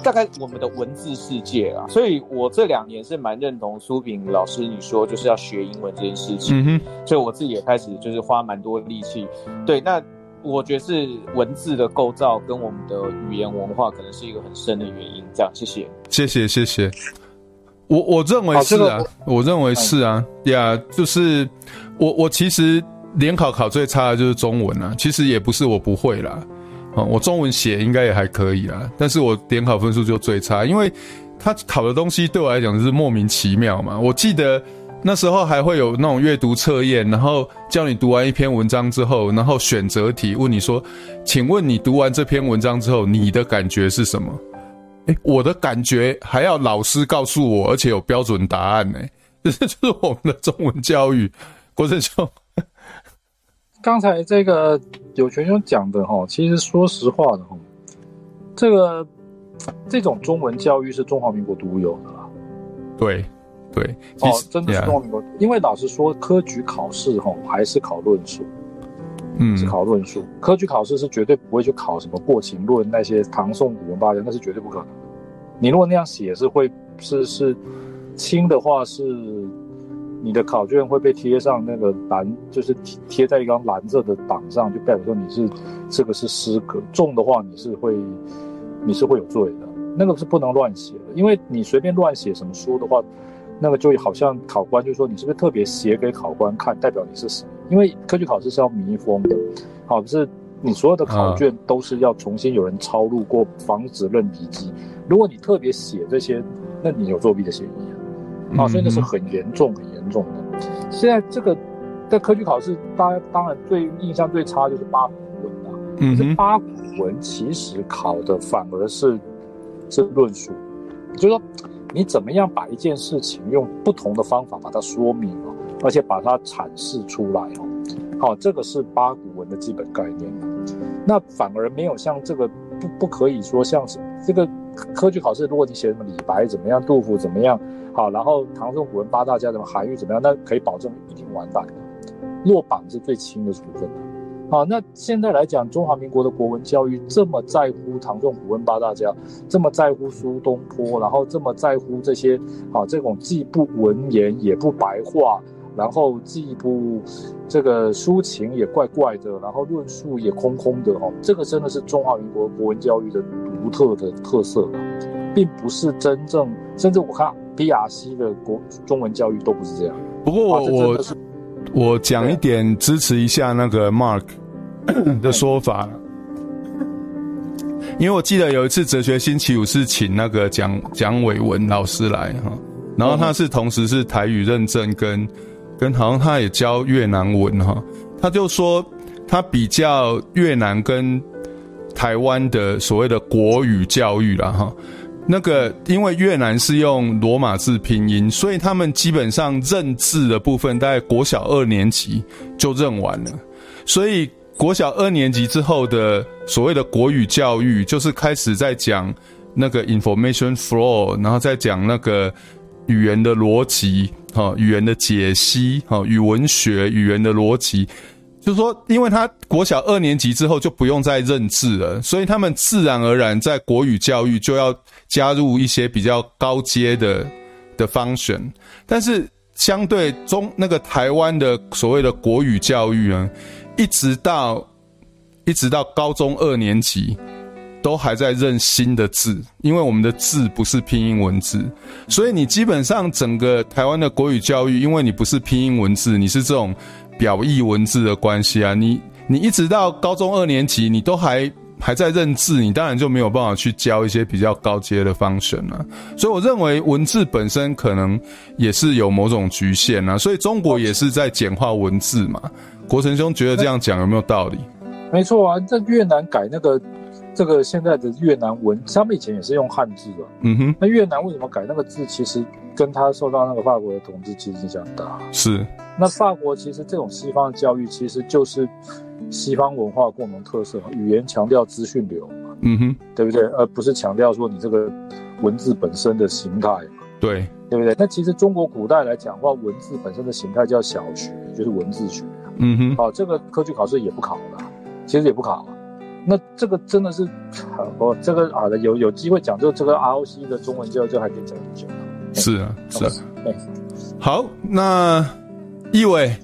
大概我们的文字世界啊。所以我这两年是蛮认同苏炳老师你说就是要学英文这件事情。嗯哼。所以我自己也开始就是花蛮多力气。对，那我觉得是文字的构造跟我们的语言文化可能是一个很深的原因。这样，谢谢。谢谢，谢谢。我我认为是啊，这个、我认为是啊。呀、嗯，yeah, 就是我我其实。联考考最差的就是中文啊，其实也不是我不会啦，我中文写应该也还可以啦，但是我点考分数就最差，因为他考的东西对我来讲就是莫名其妙嘛。我记得那时候还会有那种阅读测验，然后叫你读完一篇文章之后，然后选择题问你说，请问你读完这篇文章之后，你的感觉是什么？诶，我的感觉还要老师告诉我，而且有标准答案呢，这 就是我们的中文教育，国珍兄。刚才这个有权兄讲的哈，其实说实话的哈，这个这种中文教育是中华民国独有的啦。对对，哦，真的是中华民国，因为老实说，科举考试哈还是考论述，嗯，是考论述。科举考试是绝对不会去考什么过秦论那些唐宋古文八家，那是绝对不可能。你如果那样写是会是是轻的话是。你的考卷会被贴上那个蓝，就是贴在一张蓝色的档上，就代表说你是这个是失格。重的话，你是会你是会有罪的。那个是不能乱写的，因为你随便乱写什么书的话，那个就好像考官就说你是不是特别写给考官看，代表你是谁？因为科举考试是要密封的，好，是你所有的考卷都是要重新有人抄录过，防止认笔记。如果你特别写这些，那你有作弊的嫌疑。啊，所以那是很严重、很严重的。现在这个在科举考试，大家当然最印象最差就是八股文了。嗯，这八股文其实考的反而是是论述，就是说你怎么样把一件事情用不同的方法把它说明哦，而且把它阐释出来哦。好，这个是八股文的基本概念。那反而没有像这个不不可以说像是这个科举考试，如果你写什么李白怎么样，杜甫怎么样。好，然后唐宋古文八大家怎么韩愈怎么样？那可以保证一定完蛋的，落榜是最轻的处分的。好，那现在来讲，中华民国的国文教育这么在乎唐宋古文八大家，这么在乎苏东坡，然后这么在乎这些，好，这种既不文言也不白话，然后既不这个抒情也怪怪的，然后论述也空空的哦，这个真的是中华民国国文教育的独特的特色，并不是真正，甚至我看。PRC 的国中文教育都不是这样。不过我我我讲一点支持一下那个 Mark 的说法，因为我记得有一次哲学星期五是请那个蒋蒋伟文老师来哈，然后他是同时是台语认证跟跟好像他也教越南文哈，他就说他比较越南跟台湾的所谓的国语教育了哈。那个，因为越南是用罗马字拼音，所以他们基本上认字的部分，大概国小二年级就认完了。所以国小二年级之后的所谓的国语教育，就是开始在讲那个 information flow，然后再讲那个语言的逻辑，哈，语言的解析，哈，语文学语言的逻辑。就是说，因为他国小二年级之后就不用再认字了，所以他们自然而然在国语教育就要加入一些比较高阶的的方选。但是相对中那个台湾的所谓的国语教育呢，一直到一直到高中二年级都还在认新的字，因为我们的字不是拼音文字，所以你基本上整个台湾的国语教育，因为你不是拼音文字，你是这种。表意文字的关系啊，你你一直到高中二年级，你都还还在认字，你当然就没有办法去教一些比较高阶的方程了。所以我认为文字本身可能也是有某种局限啊。所以中国也是在简化文字嘛。国成兄觉得这样讲有没有道理？没错啊，在越南改那个这个现在的越南文，他们以前也是用汉字的。嗯哼，那越南为什么改那个字？其实跟他受到那个法国的统治其实影响很大。是。那法国其实这种西方的教育，其实就是西方文化共同特色，语言强调资讯流嘛。嗯哼，对不对？而不是强调说你这个文字本身的形态嘛。对，对不对？那其实中国古代来讲的话，文字本身的形态叫小学，就是文字学。嗯哼，好、哦，这个科举考试也不考的，其实也不考。那这个真的是，哦，这个好的，有有机会讲就这个 ROC 的中文就就还可以讲很久。是啊，是啊。好，那易伟，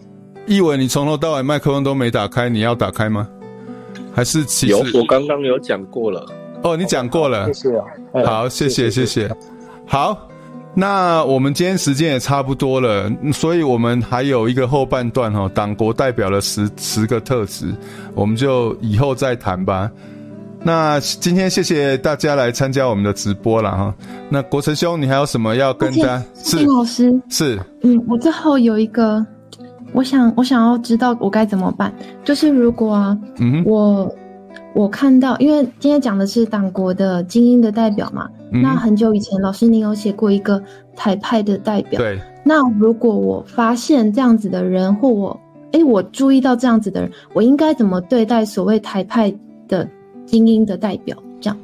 易伟，你从头到尾麦克风都没打开，你要打开吗？还是其实有？我刚刚有讲过了。哦，你讲过了。谢谢啊。好，谢谢，谢谢。好。那我们今天时间也差不多了，所以我们还有一个后半段哈，党国代表的十十个特质，我们就以后再谈吧。那今天谢谢大家来参加我们的直播了哈。那国成兄，你还有什么要跟大家？是老师是，嗯，我最后有一个，我想我想要知道我该怎么办，就是如果啊，嗯，我。我看到，因为今天讲的是党国的精英的代表嘛，嗯、那很久以前老师您有写过一个台派的代表。对。那如果我发现这样子的人，或我，哎，我注意到这样子的人，我应该怎么对待所谓台派的精英的代表？这样。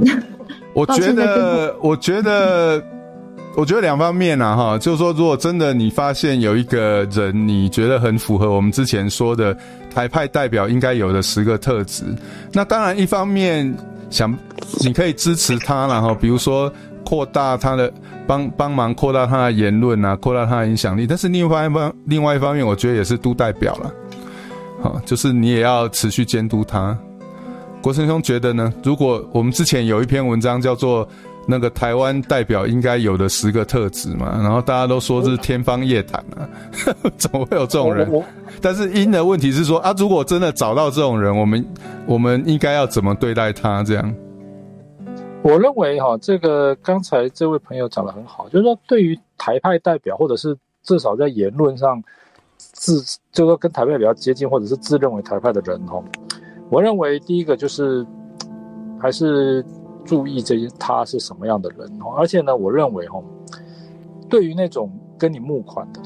我觉得，我觉得。我觉得两方面啊，哈，就是说，如果真的你发现有一个人，你觉得很符合我们之前说的台派代表应该有的十个特质，那当然一方面想你可以支持他，然后比如说扩大他的帮帮忙扩大他的言论啊，扩大他的影响力。但是另外一方另外一方面，我觉得也是督代表了，好，就是你也要持续监督他。国成兄觉得呢？如果我们之前有一篇文章叫做。那个台湾代表应该有的十个特质嘛，然后大家都说是天方夜谭啊，怎么会有这种人？但是因的问题是说啊，如果真的找到这种人，我们我们应该要怎么对待他？这样？我认为哈，这个刚才这位朋友讲的很好，就是说对于台派代表，或者是至少在言论上自，就是说跟台派比较接近，或者是自认为台派的人哈，我认为第一个就是还是。注意这些他是什么样的人哦，而且呢，我认为哦，对于那种跟你募款的，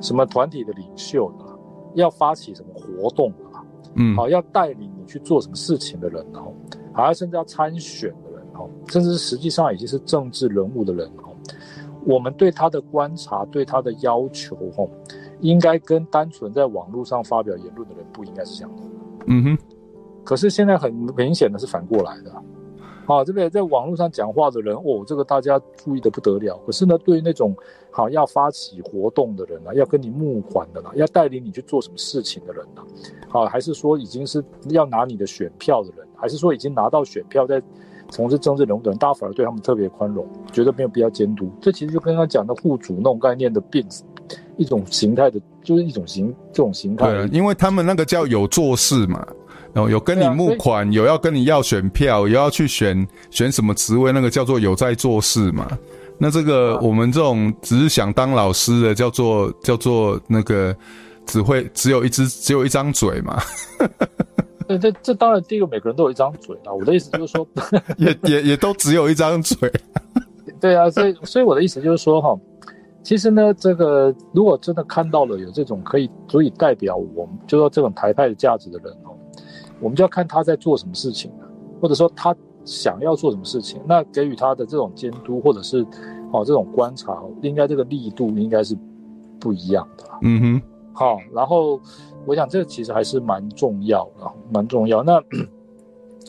什么团体的领袖的，要发起什么活动的，嗯，好，要带领你去做什么事情的人哦，好，甚至要参选的人哦，甚至是实际上已经是政治人物的人哦，我们对他的观察，对他的要求哦，应该跟单纯在网络上发表言论的人不应该是相同的。嗯哼，可是现在很明显的是反过来的。啊，这个在网络上讲话的人，哦，这个大家注意的不得了。可是呢，对于那种好要发起活动的人啊，要跟你募款的啦，要带领你去做什么事情的人呢，啊，还是说已经是要拿你的选票的人，还是说已经拿到选票在从事政治人物的人，大家反而对他们特别宽容，觉得没有必要监督。这其实就跟他讲的户主那种概念的变，一种形态的，就是一种形这种形态。对，因为他们那个叫有做事嘛。有有跟你募款，啊、有要跟你要选票，有要去选选什么职位，那个叫做有在做事嘛。那这个我们这种只是想当老师的，叫做叫做那个只会只有一只只有一张嘴嘛。对，这这当然第一个每个人都有一张嘴啊。我的意思就是说，也也也都只有一张嘴。对啊，所以所以我的意思就是说哈，其实呢，这个如果真的看到了有这种可以足以代表我们，就说这种台派的价值的人哦。我们就要看他在做什么事情，或者说他想要做什么事情，那给予他的这种监督或者是哦这种观察，应该这个力度应该是不一样的。嗯哼，好，然后我想这个其实还是蛮重要的，蛮重要。那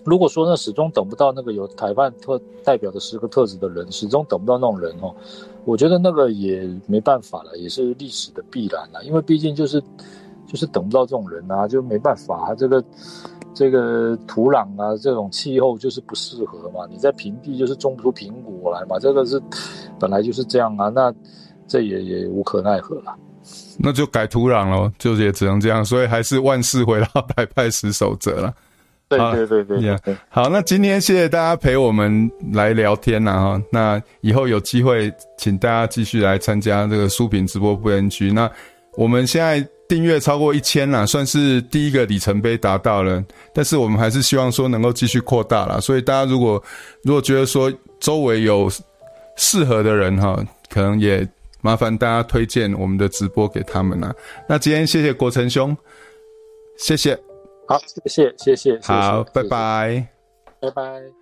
如果说呢始终等不到那个有台湾特代表的十个特质的人，始终等不到那种人哦，我觉得那个也没办法了，也是历史的必然了，因为毕竟就是就是等不到这种人啊，就没办法，这个。这个土壤啊，这种气候就是不适合嘛。你在平地就是种不出苹果来嘛，这个是本来就是这样啊。那这也也无可奈何了。那就改土壤喽，就也只能这样。所以还是万事回到 台派十守则了。对对对对.好，那今天谢谢大家陪我们来聊天呐哈，那以后有机会请大家继续来参加这个书评直播不 NG。那我们现在订阅超过一千啦，算是第一个里程碑达到了，但是我们还是希望说能够继续扩大啦。所以大家如果如果觉得说周围有适合的人哈，可能也麻烦大家推荐我们的直播给他们啦。那今天谢谢国成兄，谢谢。好，谢谢，谢谢，好，拜拜，拜拜。